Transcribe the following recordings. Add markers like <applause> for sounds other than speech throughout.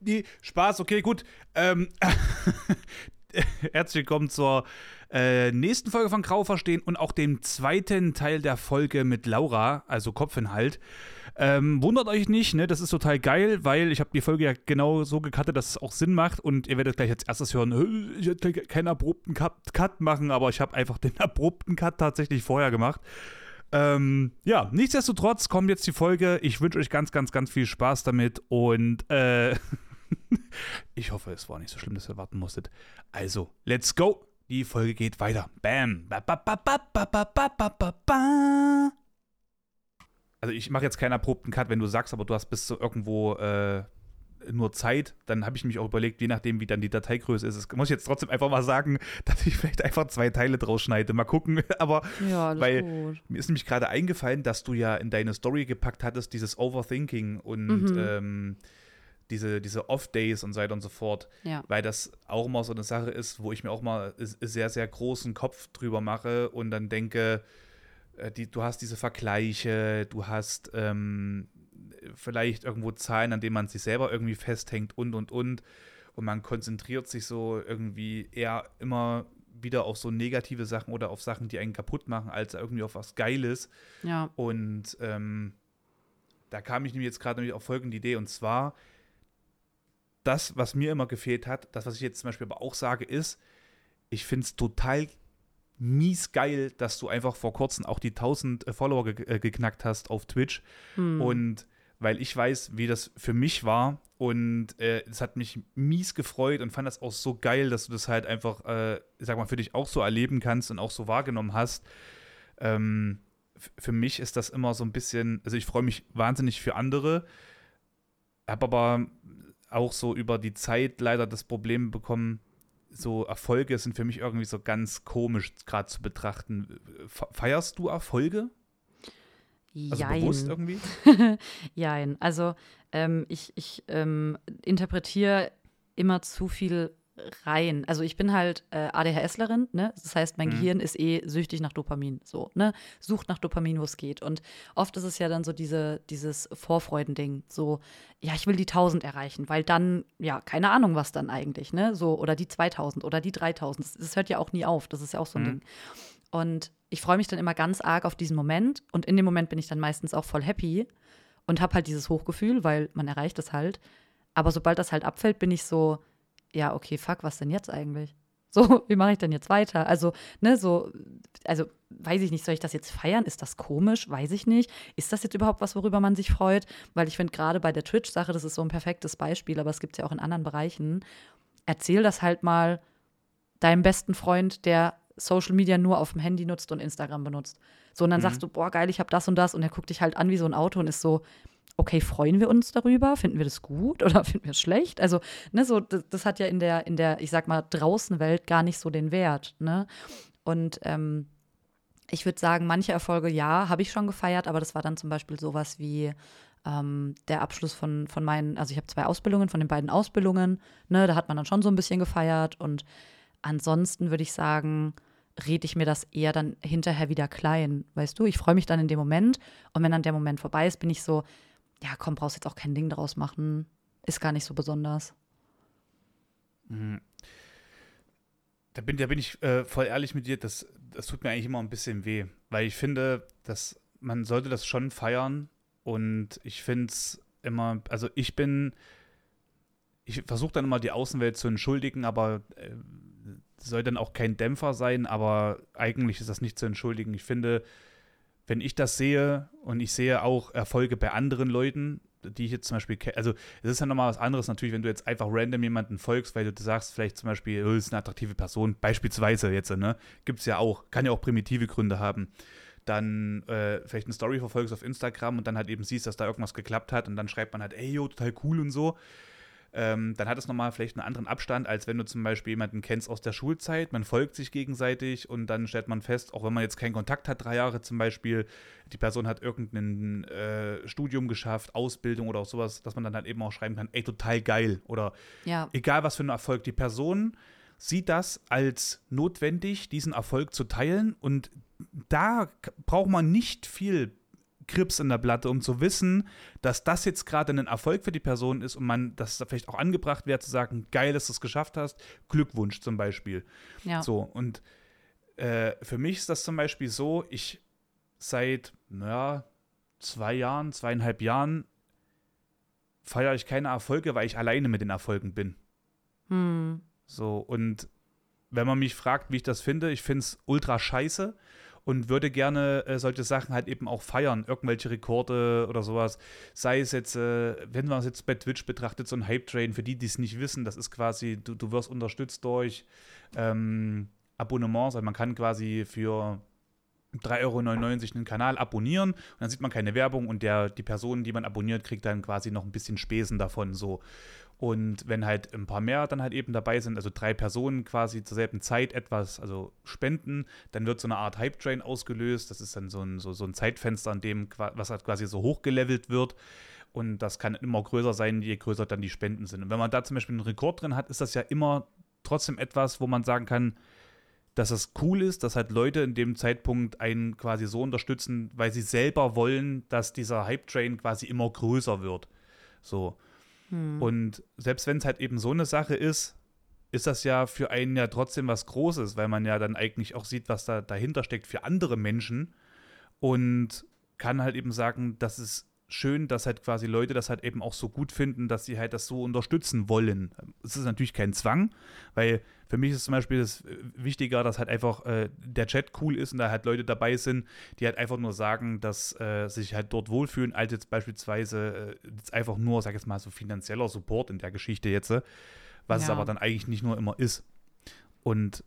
Nee, Spaß, okay, gut. Ähm, <laughs> herzlich willkommen zur äh, nächsten Folge von Grau verstehen und auch dem zweiten Teil der Folge mit Laura, also Kopfinhalt. Ähm, wundert euch nicht, ne? Das ist total geil, weil ich habe die Folge ja genau so gecuttet, dass es auch Sinn macht und ihr werdet gleich als erstes hören, ich hätte keinen abrupten Cut machen, aber ich habe einfach den <laughs> abrupten Cut tatsächlich vorher gemacht. Ähm, ja, nichtsdestotrotz kommt jetzt die Folge. Ich wünsche euch ganz, ganz, ganz viel Spaß damit und äh, <laughs> ich hoffe, es war nicht so schlimm, dass ihr warten musstet. Also, let's go. Die Folge geht weiter. Bam. Also ich mache jetzt keinen abrupten Cut, wenn du sagst, aber du hast bis zu irgendwo äh, nur Zeit, dann habe ich mich auch überlegt, je nachdem, wie dann die Dateigröße ist. Das muss ich jetzt trotzdem einfach mal sagen, <laughs> dass ich vielleicht einfach zwei Teile draus schneide. Mal gucken. <laughs> Aber ja, weil gut. mir ist nämlich gerade eingefallen, dass du ja in deine Story gepackt hattest, dieses Overthinking und mhm. ähm, diese, diese Off-Days und so weiter und so fort. Ja. Weil das auch immer so eine Sache ist, wo ich mir auch mal sehr, sehr großen Kopf drüber mache und dann denke, äh, die, du hast diese Vergleiche, du hast ähm, vielleicht irgendwo Zahlen, an denen man sich selber irgendwie festhängt und und und. Und man konzentriert sich so irgendwie eher immer wieder auf so negative Sachen oder auf Sachen, die einen kaputt machen, als irgendwie auf was Geiles. Ja. Und ähm, da kam ich nämlich jetzt gerade auf folgende Idee und zwar das, was mir immer gefehlt hat, das, was ich jetzt zum Beispiel aber auch sage, ist, ich finde es total mies geil, dass du einfach vor kurzem auch die 1000 Follower ge äh, geknackt hast auf Twitch. Hm. Und weil ich weiß, wie das für mich war. Und äh, es hat mich mies gefreut und fand das auch so geil, dass du das halt einfach, äh, sag mal, für dich auch so erleben kannst und auch so wahrgenommen hast. Ähm, für mich ist das immer so ein bisschen, also ich freue mich wahnsinnig für andere, habe aber auch so über die Zeit leider das Problem bekommen, so Erfolge sind für mich irgendwie so ganz komisch gerade zu betrachten. Feierst du Erfolge? Also Jein. bewusst irgendwie? <laughs> Jein. Also ähm, ich, ich ähm, interpretiere immer zu viel rein. Also ich bin halt äh, ADHSlerin, ne? Das heißt, mein mhm. Gehirn ist eh süchtig nach Dopamin, so, ne? Sucht nach Dopamin, wo es geht. Und oft ist es ja dann so diese, dieses Vorfreudending, so, ja, ich will die 1000 erreichen, weil dann, ja, keine Ahnung, was dann eigentlich, ne? So, oder die 2000 oder die 3000. Das, das hört ja auch nie auf, das ist ja auch so ein mhm. Ding. Und ich freue mich dann immer ganz arg auf diesen Moment und in dem Moment bin ich dann meistens auch voll happy und habe halt dieses Hochgefühl, weil man erreicht es halt. Aber sobald das halt abfällt, bin ich so, ja, okay, fuck, was denn jetzt eigentlich? <laughs> So, wie mache ich denn jetzt weiter? Also, ne, so, also weiß ich nicht, soll ich das jetzt feiern? Ist das komisch? Weiß ich nicht. Ist das jetzt überhaupt was, worüber man sich freut? Weil ich finde, gerade bei der Twitch-Sache, das ist so ein perfektes Beispiel, aber es gibt es ja auch in anderen Bereichen. Erzähl das halt mal deinem besten Freund, der Social Media nur auf dem Handy nutzt und Instagram benutzt. So, und dann mhm. sagst du, boah, geil, ich habe das und das. Und er guckt dich halt an wie so ein Auto und ist so, okay, freuen wir uns darüber? Finden wir das gut oder <laughs> finden wir es schlecht? Also, ne, so, das, das, hat ja in der, in der, ich sag mal, draußen Welt gar nicht so den Wert, ne? Und ähm, ich würde sagen, manche Erfolge, ja, habe ich schon gefeiert, aber das war dann zum Beispiel sowas wie ähm, der Abschluss von, von meinen, also ich habe zwei Ausbildungen, von den beiden Ausbildungen, ne, da hat man dann schon so ein bisschen gefeiert und ansonsten würde ich sagen, rede ich mir das eher dann hinterher wieder klein, weißt du? Ich freue mich dann in dem Moment und wenn dann der Moment vorbei ist, bin ich so, ja, komm, brauchst jetzt auch kein Ding draus machen. Ist gar nicht so besonders. Mhm. Da bin, da bin ich äh, voll ehrlich mit dir, das, das tut mir eigentlich immer ein bisschen weh, weil ich finde, dass man sollte das schon feiern und ich finde es immer, also ich bin, ich versuche dann immer die Außenwelt zu entschuldigen, aber äh, soll dann auch kein Dämpfer sein, aber eigentlich ist das nicht zu entschuldigen. Ich finde, wenn ich das sehe und ich sehe auch Erfolge bei anderen Leuten, die ich jetzt zum Beispiel kenne, also es ist ja nochmal was anderes natürlich, wenn du jetzt einfach random jemanden folgst, weil du sagst, vielleicht zum Beispiel, oh, ist eine attraktive Person, beispielsweise jetzt, ne? Gibt es ja auch, kann ja auch primitive Gründe haben. Dann äh, vielleicht eine Story verfolgst auf Instagram und dann halt eben siehst, dass da irgendwas geklappt hat und dann schreibt man halt, ey, yo, total cool und so ähm, dann hat es nochmal vielleicht einen anderen Abstand, als wenn du zum Beispiel jemanden kennst aus der Schulzeit, man folgt sich gegenseitig und dann stellt man fest, auch wenn man jetzt keinen Kontakt hat, drei Jahre zum Beispiel, die Person hat irgendein äh, Studium geschafft, Ausbildung oder auch sowas, dass man dann halt eben auch schreiben kann, ey, total geil oder ja. egal was für ein Erfolg, die Person sieht das als notwendig, diesen Erfolg zu teilen und da braucht man nicht viel Krips in der Platte, um zu wissen, dass das jetzt gerade ein Erfolg für die Person ist und man, dass da vielleicht auch angebracht wäre, zu sagen, geil, dass du es geschafft hast, Glückwunsch zum Beispiel. Ja. So, und äh, für mich ist das zum Beispiel so, ich seit, naja, zwei Jahren, zweieinhalb Jahren feiere ich keine Erfolge, weil ich alleine mit den Erfolgen bin. Hm. So, und wenn man mich fragt, wie ich das finde, ich finde es ultra scheiße und würde gerne äh, solche Sachen halt eben auch feiern, irgendwelche Rekorde oder sowas. Sei es jetzt, äh, wenn man es jetzt bei Twitch betrachtet, so ein Hype-Train, für die, die es nicht wissen, das ist quasi, du, du wirst unterstützt durch ähm, Abonnements, also man kann quasi für 3,99 Euro einen Kanal abonnieren und dann sieht man keine Werbung und der, die Person, die man abonniert, kriegt dann quasi noch ein bisschen Spesen davon so. Und wenn halt ein paar mehr dann halt eben dabei sind, also drei Personen quasi zur selben Zeit etwas, also spenden, dann wird so eine Art Hype-Train ausgelöst. Das ist dann so ein, so, so ein Zeitfenster, an dem was halt quasi so hochgelevelt wird. Und das kann immer größer sein, je größer dann die Spenden sind. Und wenn man da zum Beispiel einen Rekord drin hat, ist das ja immer trotzdem etwas, wo man sagen kann, dass es cool ist, dass halt Leute in dem Zeitpunkt einen quasi so unterstützen, weil sie selber wollen, dass dieser Hype-Train quasi immer größer wird. So. Hm. Und selbst wenn es halt eben so eine Sache ist, ist das ja für einen ja trotzdem was Großes, weil man ja dann eigentlich auch sieht, was da dahinter steckt für andere Menschen und kann halt eben sagen, das ist schön, dass halt quasi Leute das halt eben auch so gut finden, dass sie halt das so unterstützen wollen. Es ist natürlich kein Zwang, weil für mich ist zum Beispiel das äh, wichtiger, dass halt einfach äh, der Chat cool ist und da halt Leute dabei sind, die halt einfach nur sagen, dass äh, sich halt dort wohlfühlen, als jetzt beispielsweise äh, jetzt einfach nur, sag ich jetzt mal, so finanzieller Support in der Geschichte jetzt, äh, was ja. es aber dann eigentlich nicht nur immer ist. Und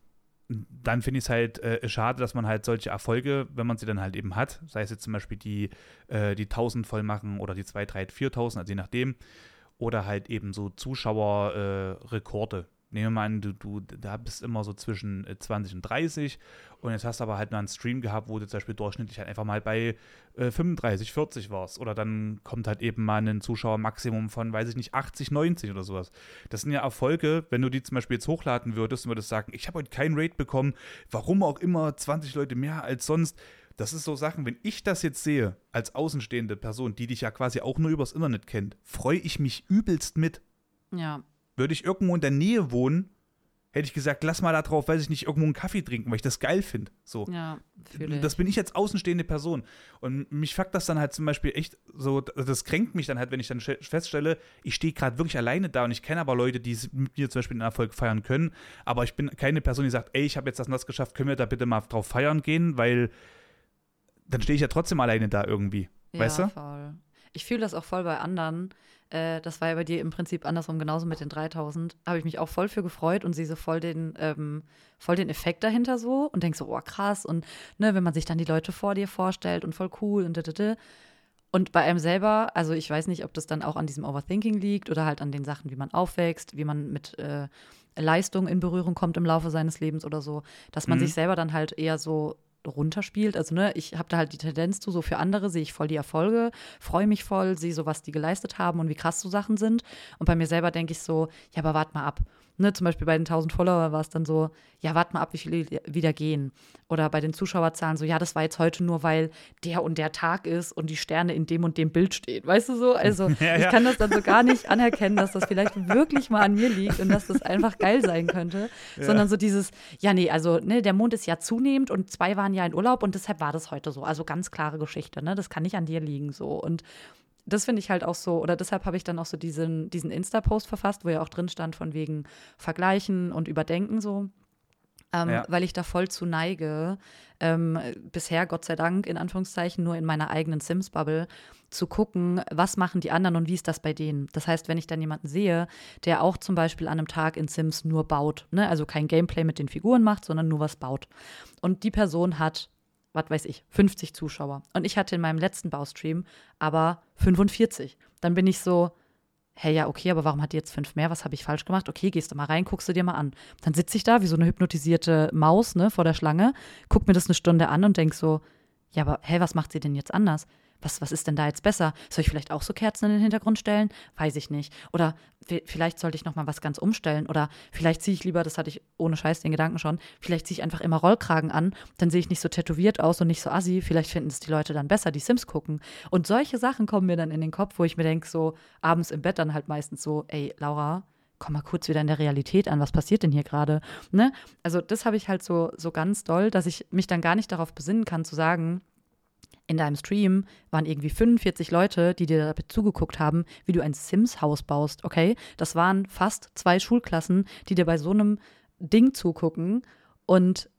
dann finde ich es halt äh, schade, dass man halt solche Erfolge, wenn man sie dann halt eben hat, sei es jetzt zum Beispiel die, äh, die 1000 voll machen oder die 2, 3, 4000, also je nachdem, oder halt eben so Zuschauerrekorde. Nehmen wir mal an, du, du da bist immer so zwischen 20 äh, und 30 und jetzt hast du aber halt mal einen Stream gehabt, wo du zum Beispiel durchschnittlich halt einfach mal bei äh, 35, 40 warst. Oder dann kommt halt eben mal ein Zuschauermaximum von, weiß ich nicht, 80, 90 oder sowas. Das sind ja Erfolge, wenn du die zum Beispiel jetzt hochladen würdest und würdest sagen, ich habe heute kein Rate bekommen, warum auch immer 20 Leute mehr als sonst. Das ist so Sachen, wenn ich das jetzt sehe, als außenstehende Person, die dich ja quasi auch nur übers Internet kennt, freue ich mich übelst mit. Ja, würde ich irgendwo in der Nähe wohnen, hätte ich gesagt, lass mal da drauf, weiß ich nicht, irgendwo einen Kaffee trinken, weil ich das geil finde. So. Ja, das bin ich als außenstehende Person. Und mich fuckt das dann halt zum Beispiel echt so, das kränkt mich dann halt, wenn ich dann feststelle, ich stehe gerade wirklich alleine da und ich kenne aber Leute, die mit mir zum Beispiel einen Erfolg feiern können. Aber ich bin keine Person, die sagt, ey, ich habe jetzt das und das geschafft, können wir da bitte mal drauf feiern gehen, weil dann stehe ich ja trotzdem alleine da irgendwie. Ja, weißt du? Voll. Ich fühle das auch voll bei anderen äh, das war ja bei dir im Prinzip andersrum, genauso mit den 3000. Habe ich mich auch voll für gefreut und sehe so voll den, ähm, voll den Effekt dahinter so und denke so, oh krass. Und ne, wenn man sich dann die Leute vor dir vorstellt und voll cool und da, Und bei einem selber, also ich weiß nicht, ob das dann auch an diesem Overthinking liegt oder halt an den Sachen, wie man aufwächst, wie man mit äh, Leistung in Berührung kommt im Laufe seines Lebens oder so, dass man mhm. sich selber dann halt eher so runterspielt. Also, ne, ich habe da halt die Tendenz zu, so für andere sehe ich voll die Erfolge, freue mich voll, sehe so, was die geleistet haben und wie krass so Sachen sind. Und bei mir selber denke ich so, ja, aber warte mal ab. Ne, zum Beispiel bei den 1000 Follower war es dann so, ja, warte mal ab, wie viele wieder gehen. Oder bei den Zuschauerzahlen so, ja, das war jetzt heute nur, weil der und der Tag ist und die Sterne in dem und dem Bild stehen. Weißt du so? Also, <laughs> ja, ich kann das dann so gar nicht anerkennen, dass das vielleicht wirklich mal an mir liegt und dass das einfach geil sein könnte. Ja. Sondern so dieses, ja, nee, also, ne, der Mond ist ja zunehmend und zwei waren ja in Urlaub und deshalb war das heute so. Also ganz klare Geschichte, ne? Das kann nicht an dir liegen so. Und das finde ich halt auch so, oder deshalb habe ich dann auch so diesen, diesen Insta-Post verfasst, wo ja auch drin stand von wegen Vergleichen und Überdenken so. Ähm, ja. Weil ich da voll zu neige, ähm, bisher Gott sei Dank in Anführungszeichen nur in meiner eigenen Sims-Bubble zu gucken, was machen die anderen und wie ist das bei denen. Das heißt, wenn ich dann jemanden sehe, der auch zum Beispiel an einem Tag in Sims nur baut, ne? also kein Gameplay mit den Figuren macht, sondern nur was baut. Und die Person hat was weiß ich, 50 Zuschauer. Und ich hatte in meinem letzten Baustream aber 45. Dann bin ich so, hey, ja, okay, aber warum hat die jetzt fünf mehr? Was habe ich falsch gemacht? Okay, gehst du mal rein, guckst du dir mal an. Dann sitze ich da wie so eine hypnotisierte Maus, ne, vor der Schlange, guck mir das eine Stunde an und denk so, ja, aber hä, was macht sie denn jetzt anders? Was, was ist denn da jetzt besser? Soll ich vielleicht auch so Kerzen in den Hintergrund stellen? Weiß ich nicht. Oder vielleicht sollte ich noch mal was ganz umstellen. Oder vielleicht ziehe ich lieber, das hatte ich ohne Scheiß den Gedanken schon, vielleicht ziehe ich einfach immer Rollkragen an, dann sehe ich nicht so tätowiert aus und nicht so assi. Vielleicht finden es die Leute dann besser, die Sims gucken. Und solche Sachen kommen mir dann in den Kopf, wo ich mir denke, so abends im Bett dann halt meistens so, ey, Laura, komm mal kurz wieder in der Realität an, was passiert denn hier gerade? Ne? Also das habe ich halt so, so ganz doll, dass ich mich dann gar nicht darauf besinnen kann zu sagen, in deinem Stream waren irgendwie 45 Leute, die dir dabei zugeguckt haben, wie du ein Sims-Haus baust, okay? Das waren fast zwei Schulklassen, die dir bei so einem Ding zugucken und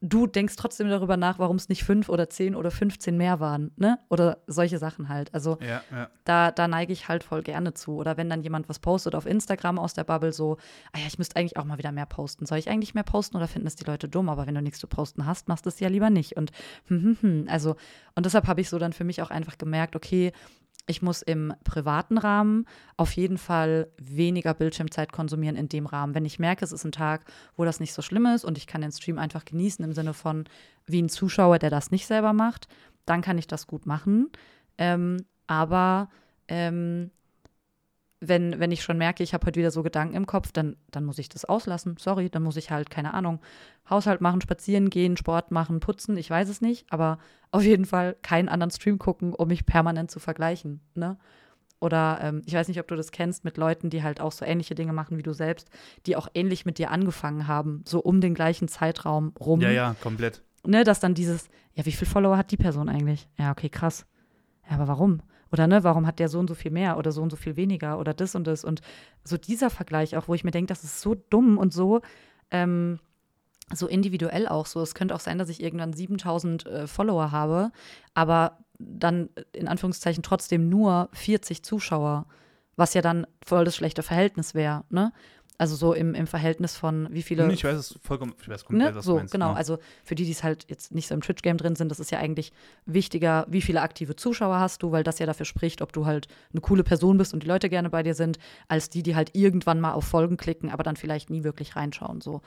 du denkst trotzdem darüber nach, warum es nicht fünf oder zehn oder 15 mehr waren, ne? Oder solche Sachen halt. Also ja, ja. Da, da neige ich halt voll gerne zu. Oder wenn dann jemand was postet auf Instagram aus der Bubble, so, ah ja, ich müsste eigentlich auch mal wieder mehr posten. Soll ich eigentlich mehr posten oder finden es die Leute dumm? Aber wenn du nichts zu posten hast, machst du es ja lieber nicht. Und hm, hm, hm. also, und deshalb habe ich so dann für mich auch einfach gemerkt, okay, ich muss im privaten Rahmen auf jeden Fall weniger Bildschirmzeit konsumieren in dem Rahmen. Wenn ich merke, es ist ein Tag, wo das nicht so schlimm ist und ich kann den Stream einfach genießen im Sinne von wie ein Zuschauer, der das nicht selber macht, dann kann ich das gut machen. Ähm, aber ähm, wenn, wenn ich schon merke, ich habe heute wieder so Gedanken im Kopf, dann, dann muss ich das auslassen. Sorry, dann muss ich halt, keine Ahnung, Haushalt machen, spazieren gehen, Sport machen, putzen, ich weiß es nicht, aber <laughs> auf jeden Fall keinen anderen Stream gucken, um mich permanent zu vergleichen. Ne? Oder ähm, ich weiß nicht, ob du das kennst mit Leuten, die halt auch so ähnliche Dinge machen wie du selbst, die auch ähnlich mit dir angefangen haben, so um den gleichen Zeitraum rum. Ja, ja, komplett. Ne, dass dann dieses, ja, wie viele Follower hat die Person eigentlich? Ja, okay, krass. Ja, aber warum? Oder ne, warum hat der so und so viel mehr oder so und so viel weniger oder das und das? Und so dieser Vergleich auch, wo ich mir denke, das ist so dumm und so, ähm, so individuell auch so. Es könnte auch sein, dass ich irgendwann 7000 äh, Follower habe, aber dann in Anführungszeichen trotzdem nur 40 Zuschauer, was ja dann voll das schlechte Verhältnis wäre, ne? Also so im, im Verhältnis von wie viele. Ich weiß es vollkommen, ich weiß komplett, ne? was so, du meinst. Genau, ja. also für die, die es halt jetzt nicht so im Twitch-Game drin sind, das ist ja eigentlich wichtiger, wie viele aktive Zuschauer hast du, weil das ja dafür spricht, ob du halt eine coole Person bist und die Leute gerne bei dir sind, als die, die halt irgendwann mal auf Folgen klicken, aber dann vielleicht nie wirklich reinschauen. So.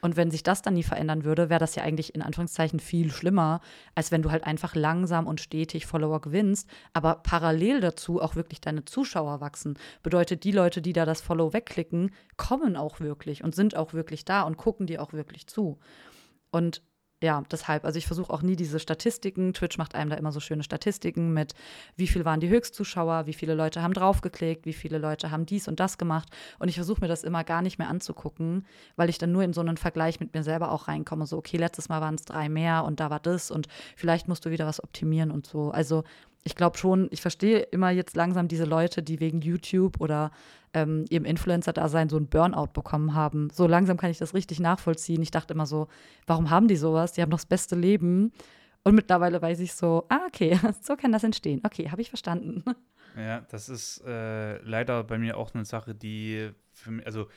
Und wenn sich das dann nie verändern würde, wäre das ja eigentlich in Anführungszeichen viel schlimmer, als wenn du halt einfach langsam und stetig Follower gewinnst, aber parallel dazu auch wirklich deine Zuschauer wachsen. Bedeutet, die Leute, die da das Follow wegklicken, kommen auch wirklich und sind auch wirklich da und gucken dir auch wirklich zu. Und ja, deshalb, also ich versuche auch nie diese Statistiken. Twitch macht einem da immer so schöne Statistiken mit, wie viel waren die Höchstzuschauer, wie viele Leute haben draufgeklickt, wie viele Leute haben dies und das gemacht. Und ich versuche mir das immer gar nicht mehr anzugucken, weil ich dann nur in so einen Vergleich mit mir selber auch reinkomme. So, okay, letztes Mal waren es drei mehr und da war das und vielleicht musst du wieder was optimieren und so. Also ich glaube schon, ich verstehe immer jetzt langsam diese Leute, die wegen YouTube oder ähm, ihrem Influencer-Dasein so ein Burnout bekommen haben. So langsam kann ich das richtig nachvollziehen. Ich dachte immer so, warum haben die sowas? Die haben doch das beste Leben. Und mittlerweile weiß ich so, ah, okay, <laughs> so kann das entstehen. Okay, habe ich verstanden. Ja, das ist äh, leider bei mir auch eine Sache, die für mich, also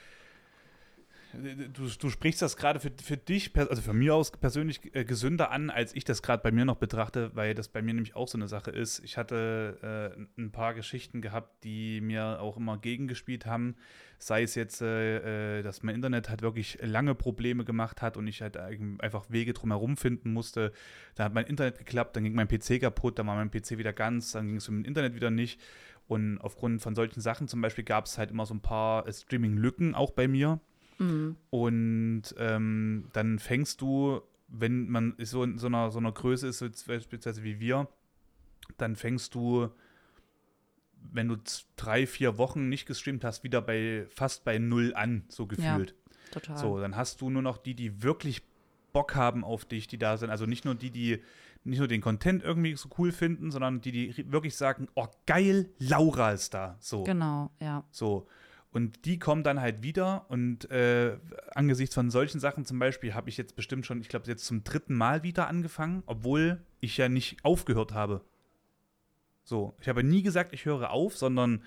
Du, du, sprichst das gerade für, für dich, also für mir aus persönlich äh, gesünder an, als ich das gerade bei mir noch betrachte, weil das bei mir nämlich auch so eine Sache ist. Ich hatte äh, ein paar Geschichten gehabt, die mir auch immer gegengespielt haben. Sei es jetzt, äh, äh dass mein Internet halt wirklich lange Probleme gemacht hat und ich halt einfach Wege drumherum finden musste. Da hat mein Internet geklappt, dann ging mein PC kaputt, dann war mein PC wieder ganz, dann ging es mit dem Internet wieder nicht. Und aufgrund von solchen Sachen zum Beispiel gab es halt immer so ein paar äh, Streaming-Lücken auch bei mir Mhm. Und ähm, dann fängst du, wenn man so in so einer, so einer Größe ist, so beispielsweise wie wir, dann fängst du, wenn du drei, vier Wochen nicht gestreamt hast, wieder bei fast bei null an, so gefühlt. Ja, total. So, dann hast du nur noch die, die wirklich Bock haben auf dich, die da sind. Also nicht nur die, die nicht nur den Content irgendwie so cool finden, sondern die, die wirklich sagen, oh geil, Laura ist da. So. Genau, ja. So. Und die kommen dann halt wieder und äh, angesichts von solchen Sachen zum Beispiel habe ich jetzt bestimmt schon, ich glaube, jetzt zum dritten Mal wieder angefangen, obwohl ich ja nicht aufgehört habe. So, ich habe nie gesagt, ich höre auf, sondern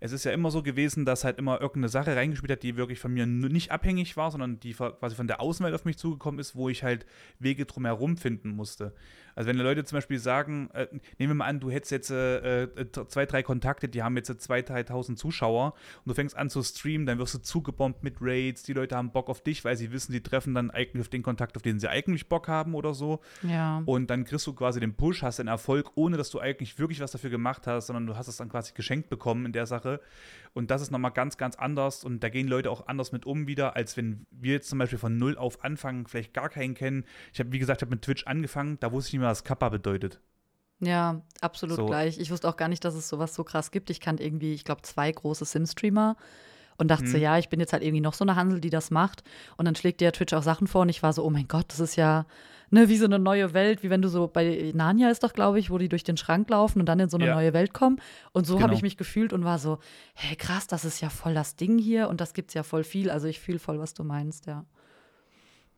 es ist ja immer so gewesen, dass halt immer irgendeine Sache reingespielt hat, die wirklich von mir nicht abhängig war, sondern die quasi von der Außenwelt auf mich zugekommen ist, wo ich halt Wege drumherum finden musste. Also wenn Leute zum Beispiel sagen, äh, nehmen wir mal an, du hättest jetzt äh, äh zwei, drei Kontakte, die haben jetzt 2.000, 3.000 Zuschauer und du fängst an zu streamen, dann wirst du zugebombt mit Raids, die Leute haben Bock auf dich, weil sie wissen, sie treffen dann eigentlich auf den Kontakt, auf den sie eigentlich Bock haben oder so. Ja. Und dann kriegst du quasi den Push, hast den Erfolg, ohne dass du eigentlich wirklich was dafür gemacht hast, sondern du hast es dann quasi geschenkt bekommen in der Sache. Und das ist nochmal ganz, ganz anders und da gehen Leute auch anders mit um wieder, als wenn wir jetzt zum Beispiel von null auf anfangen, vielleicht gar keinen kennen. Ich habe, wie gesagt, habe mit Twitch angefangen, da wusste ich nicht mehr, was Kappa bedeutet. Ja, absolut so. gleich. Ich wusste auch gar nicht, dass es sowas so krass gibt. Ich kannte irgendwie, ich glaube, zwei große Sim-Streamer und dachte hm. so, mhm. ja, ich bin jetzt halt irgendwie noch so eine Hansel, die das macht. Und dann schlägt dir Twitch auch Sachen vor und ich war so, oh mein Gott, das ist ja ne, wie so eine neue Welt, wie wenn du so bei Narnia ist doch, glaube ich, wo die durch den Schrank laufen und dann in so eine ja. neue Welt kommen. Und so genau. habe ich mich gefühlt und war so, hey, krass, das ist ja voll das Ding hier und das gibt es ja voll viel. Also ich fühle voll, was du meinst, ja.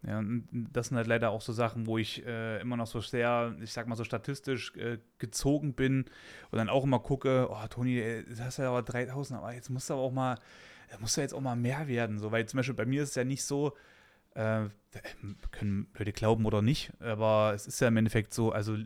Ja, und das sind halt leider auch so Sachen, wo ich äh, immer noch so sehr, ich sag mal so statistisch äh, gezogen bin und dann auch immer gucke, oh Toni, das hast ja aber 3000, aber jetzt musst du aber auch mal, muss ja jetzt auch mal mehr werden, so, weil zum Beispiel bei mir ist es ja nicht so, äh, können Leute glauben oder nicht, aber es ist ja im Endeffekt so, also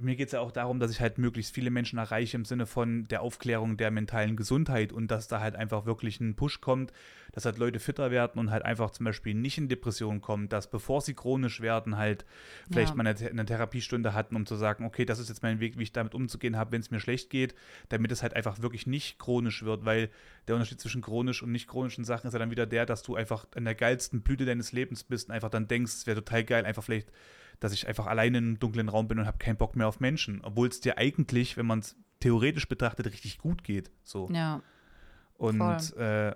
mir geht es ja auch darum, dass ich halt möglichst viele Menschen erreiche im Sinne von der Aufklärung der mentalen Gesundheit und dass da halt einfach wirklich ein Push kommt, dass halt Leute fitter werden und halt einfach zum Beispiel nicht in Depressionen kommen, dass bevor sie chronisch werden, halt vielleicht ja. mal eine, eine, Therapiestunde hatten, um zu sagen, okay, das ist jetzt mein Weg, wie ich damit umzugehen habe, wenn es mir schlecht geht, damit es halt einfach wirklich nicht chronisch wird, weil der Unterschied zwischen chronisch und nicht chronischen Sachen ist ja dann wieder der, dass du einfach in der geilsten Blüte deines Lebens bist und einfach dann denkst, es wäre total geil, einfach vielleicht dass ich einfach alleine in einem dunklen Raum bin und habe keinen Bock mehr auf Menschen, obwohl es dir eigentlich, wenn man es theoretisch betrachtet, richtig gut geht. So. Ja. Und äh,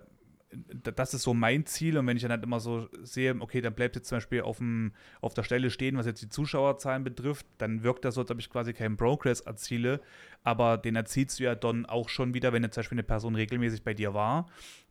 das ist so mein Ziel. Und wenn ich dann halt immer so sehe, okay, dann bleibt jetzt zum Beispiel auf, dem, auf der Stelle stehen, was jetzt die Zuschauerzahlen betrifft, dann wirkt das so, als ob ich quasi keinen Progress erziele. Aber den erzielst du ja dann auch schon wieder, wenn jetzt zum Beispiel eine Person regelmäßig bei dir war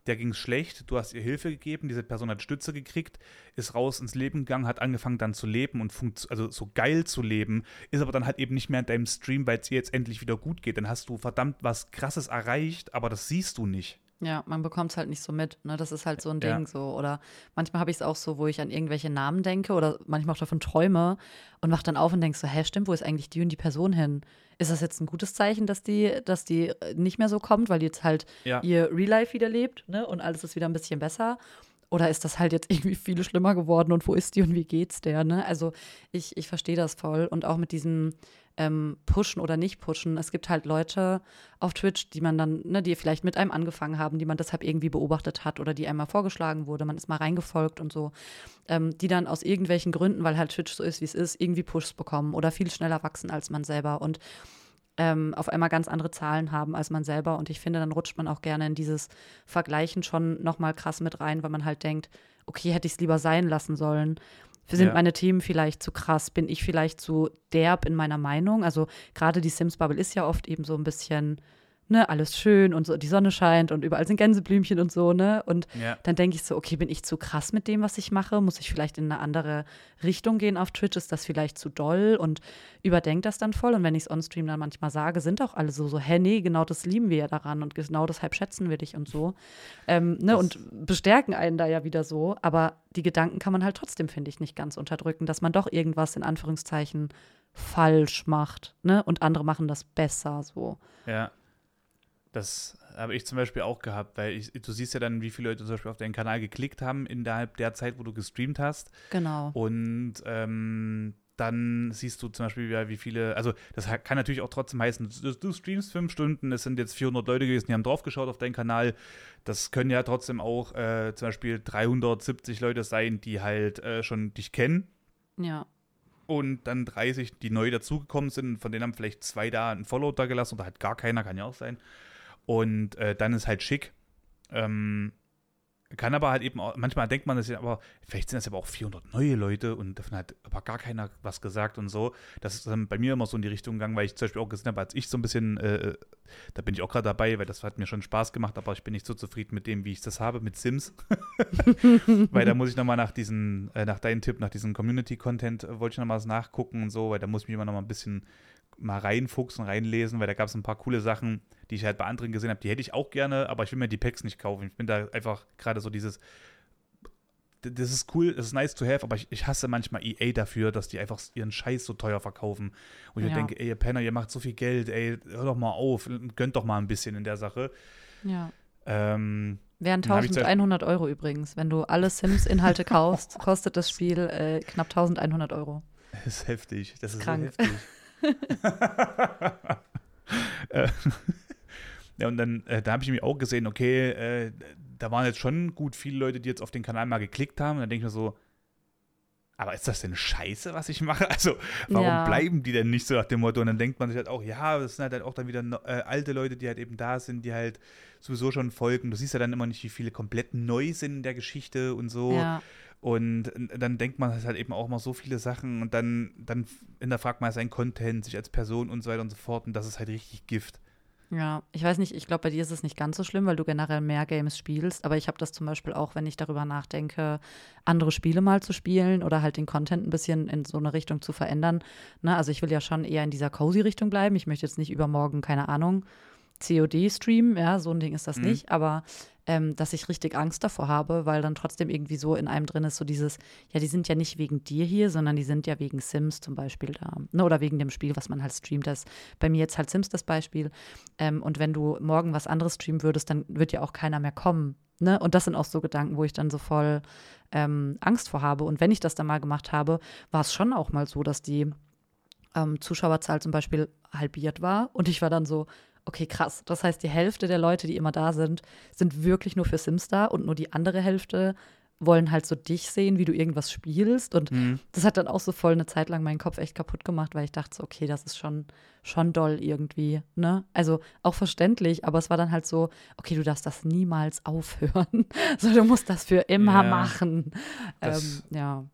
der ging es schlecht, du hast ihr Hilfe gegeben, diese Person hat Stütze gekriegt, ist raus ins Leben gegangen, hat angefangen dann zu leben und also so geil zu leben, ist aber dann halt eben nicht mehr in deinem Stream, weil es ihr jetzt endlich wieder gut geht. Dann hast du verdammt was Krasses erreicht, aber das siehst du nicht. Ja, man bekommt es halt nicht so mit. Ne? Das ist halt so ein Ding ja. so. Oder manchmal habe ich es auch so, wo ich an irgendwelche Namen denke oder manchmal auch davon träume und wach dann auf und denke so, hä, stimmt, wo ist eigentlich die und die Person hin? Ist das jetzt ein gutes Zeichen, dass die, dass die äh, nicht mehr so kommt, weil die jetzt halt ja. ihr Real Life wieder lebt ne? und alles ist wieder ein bisschen besser? Oder ist das halt jetzt <laughs> irgendwie viel schlimmer geworden und wo ist die und wie geht's der? Ne? Also ich, ich verstehe das voll und auch mit diesem ähm, Pushen oder nicht pushen. Es gibt halt Leute auf Twitch, die man dann, ne, die vielleicht mit einem angefangen haben, die man deshalb irgendwie beobachtet hat oder die einmal vorgeschlagen wurde, man ist mal reingefolgt und so, ähm, die dann aus irgendwelchen Gründen, weil halt Twitch so ist, wie es ist, irgendwie Pushs bekommen oder viel schneller wachsen als man selber und ähm, auf einmal ganz andere Zahlen haben als man selber. Und ich finde, dann rutscht man auch gerne in dieses Vergleichen schon nochmal krass mit rein, weil man halt denkt, okay, hätte ich es lieber sein lassen sollen. Sind ja. meine Themen vielleicht zu krass? Bin ich vielleicht zu derb in meiner Meinung? Also gerade die Sims-Bubble ist ja oft eben so ein bisschen ne, alles schön und so, die Sonne scheint und überall sind Gänseblümchen und so, ne? Und ja. dann denke ich so, okay, bin ich zu krass mit dem, was ich mache? Muss ich vielleicht in eine andere Richtung gehen auf Twitch? Ist das vielleicht zu doll? Und überdenke das dann voll. Und wenn ich es on-stream dann manchmal sage, sind auch alle so, so, hä, nee, genau das lieben wir ja daran und genau deshalb schätzen wir dich und so. Ähm, ne? Und bestärken einen da ja wieder so. Aber die Gedanken kann man halt trotzdem, finde ich, nicht ganz unterdrücken, dass man doch irgendwas in Anführungszeichen falsch macht, ne? Und andere machen das besser so. Ja. Das habe ich zum Beispiel auch gehabt, weil ich, du siehst ja dann, wie viele Leute zum Beispiel auf deinen Kanal geklickt haben innerhalb der Zeit, wo du gestreamt hast. Genau. Und ähm, dann siehst du zum Beispiel, ja, wie viele, also das kann natürlich auch trotzdem heißen, du, du, streamst fünf Stunden, es sind jetzt 400 Leute gewesen, die haben draufgeschaut auf deinen Kanal. Das können ja trotzdem auch äh, zum Beispiel 370 Leute sein, die halt äh, schon dich kennen. Ja. Und dann 30, die neu dazugekommen sind, von denen haben vielleicht zwei da ein Follow da gelassen oder halt gar keiner, kann ja auch sein. Und äh, dann ist halt schick. Ähm, kann aber halt eben auch, manchmal denkt man, das ja, aber vielleicht sind das aber auch 400 neue Leute und davon hat aber gar keiner was gesagt und so. Das ist dann bei mir immer so in die Richtung gegangen, weil ich zum Beispiel auch gesehen habe, als ich so ein bisschen, äh, da bin ich auch gerade dabei, weil das hat mir schon Spaß gemacht, aber ich bin nicht so zufrieden mit dem, wie ich das habe, mit Sims. <laughs> weil da muss ich nochmal nach diesen, äh, nach deinem Tipp, nach diesem Community-Content, äh, wollte ich nochmal nachgucken und so, weil da muss ich mich immer nochmal ein bisschen mal reinfuchsen, reinlesen, weil da gab es ein paar coole Sachen, die ich halt bei anderen gesehen habe, die hätte ich auch gerne, aber ich will mir die Packs nicht kaufen. Ich bin da einfach gerade so dieses, das ist cool, das ist nice to have, aber ich, ich hasse manchmal EA dafür, dass die einfach ihren Scheiß so teuer verkaufen. Und ich ja. denke, ey, ihr Penner, ihr macht so viel Geld, ey, hör doch mal auf, gönnt doch mal ein bisschen in der Sache. Ja. Ähm, Wären 1100 Euro übrigens. Wenn du alle Sims-Inhalte kaufst, kostet das Spiel äh, knapp 1100 Euro. Das ist heftig. Das ist Krank. so heftig. Äh, <laughs> ja, und dann, äh, da habe ich mir auch gesehen, okay, äh, da waren jetzt schon gut viele Leute, die jetzt auf den Kanal mal geklickt haben. Und dann denke ich mir so, aber ist das denn scheiße, was ich mache? <laughs> Also, warum ja. bleiben die denn nicht so nach dem Motto? Und dann denkt man sich halt auch, ja, das sind halt auch dann wieder äh, alte Leute, die halt eben da sind, die halt sowieso schon folgen. Du siehst ja dann immer nicht, wie viele komplett neu sind in der Geschichte und so. Ja. Und dann denkt man halt eben auch mal so viele Sachen und dann, dann hinterfragt man seinen Content, sich als Person und so weiter und so fort. Und das ist halt richtig Gift. Ja, ich weiß nicht, ich glaube, bei dir ist es nicht ganz so schlimm, weil du generell mehr Games spielst. Aber ich habe das zum Beispiel auch, wenn ich darüber nachdenke, andere Spiele mal zu spielen oder halt den Content ein bisschen in so eine Richtung zu verändern. Ne? Also ich will ja schon eher in dieser Cozy-Richtung bleiben. Ich möchte jetzt nicht übermorgen, keine Ahnung, COD streamen, ja, so ein Ding ist das mhm. nicht. Aber ähm, dass ich richtig Angst davor habe, weil dann trotzdem irgendwie so in einem drin ist, so dieses, ja, die sind ja nicht wegen dir hier, sondern die sind ja wegen Sims zum Beispiel da. Ne? Oder wegen dem Spiel, was man halt streamt. Das bei mir jetzt halt Sims das Beispiel. Ähm, und wenn du morgen was anderes streamen würdest, dann wird ja auch keiner mehr kommen. Ne? Und das sind auch so Gedanken, wo ich dann so voll ähm, Angst vor habe. Und wenn ich das dann mal gemacht habe, war es schon auch mal so, dass die ähm, Zuschauerzahl zum Beispiel halbiert war. Und ich war dann so, okay, krass. Das heißt, die Hälfte der Leute, die immer da sind, sind wirklich nur für Sims da und nur die andere Hälfte wollen halt so dich sehen, wie du irgendwas spielst. Und mhm. das hat dann auch so voll eine Zeit lang meinen Kopf echt kaputt gemacht, weil ich dachte so, okay, das ist schon, schon doll irgendwie, ne? Also auch verständlich, aber es war dann halt so, okay, du darfst das niemals <laughs> aufhören. so, du musst das für immer ja, machen. Ähm, ja.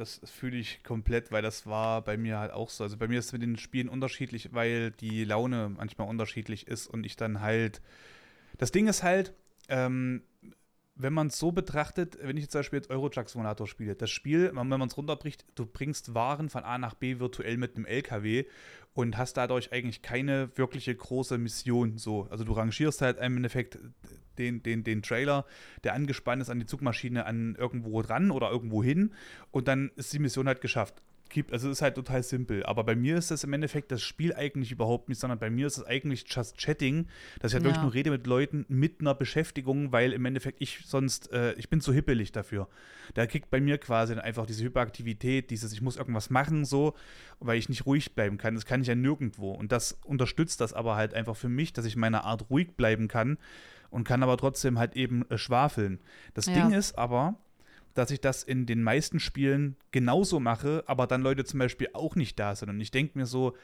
Das fühle ich komplett, weil das war bei mir halt auch so. Also bei mir ist es mit den Spielen unterschiedlich, weil die Laune manchmal unterschiedlich ist und ich dann halt. Das Ding ist halt, ähm, wenn man es so betrachtet, wenn ich jetzt zum Beispiel jetzt Eurotruck Simulator spiele, das Spiel, wenn man es runterbricht, du bringst Waren von A nach B virtuell mit einem LKW und hast dadurch eigentlich keine wirkliche große Mission so. Also du rangierst halt im Endeffekt den, den, den Trailer, der angespannt ist an die Zugmaschine, an irgendwo dran oder irgendwo hin und dann ist die Mission halt geschafft. Also es ist halt total simpel. Aber bei mir ist das im Endeffekt das Spiel eigentlich überhaupt nicht, sondern bei mir ist es eigentlich just Chatting, dass ich halt ja. wirklich nur rede mit Leuten mit einer Beschäftigung, weil im Endeffekt ich sonst, äh, ich bin zu hippelig dafür. Da kriegt bei mir quasi einfach diese Hyperaktivität, dieses, ich muss irgendwas machen, so, weil ich nicht ruhig bleiben kann. Das kann ich ja nirgendwo. Und das unterstützt das aber halt einfach für mich, dass ich meiner Art ruhig bleiben kann und kann aber trotzdem halt eben äh, schwafeln. Das ja. Ding ist aber, dass ich das in den meisten Spielen genauso mache, aber dann Leute zum Beispiel auch nicht da sind. Und ich denke mir so,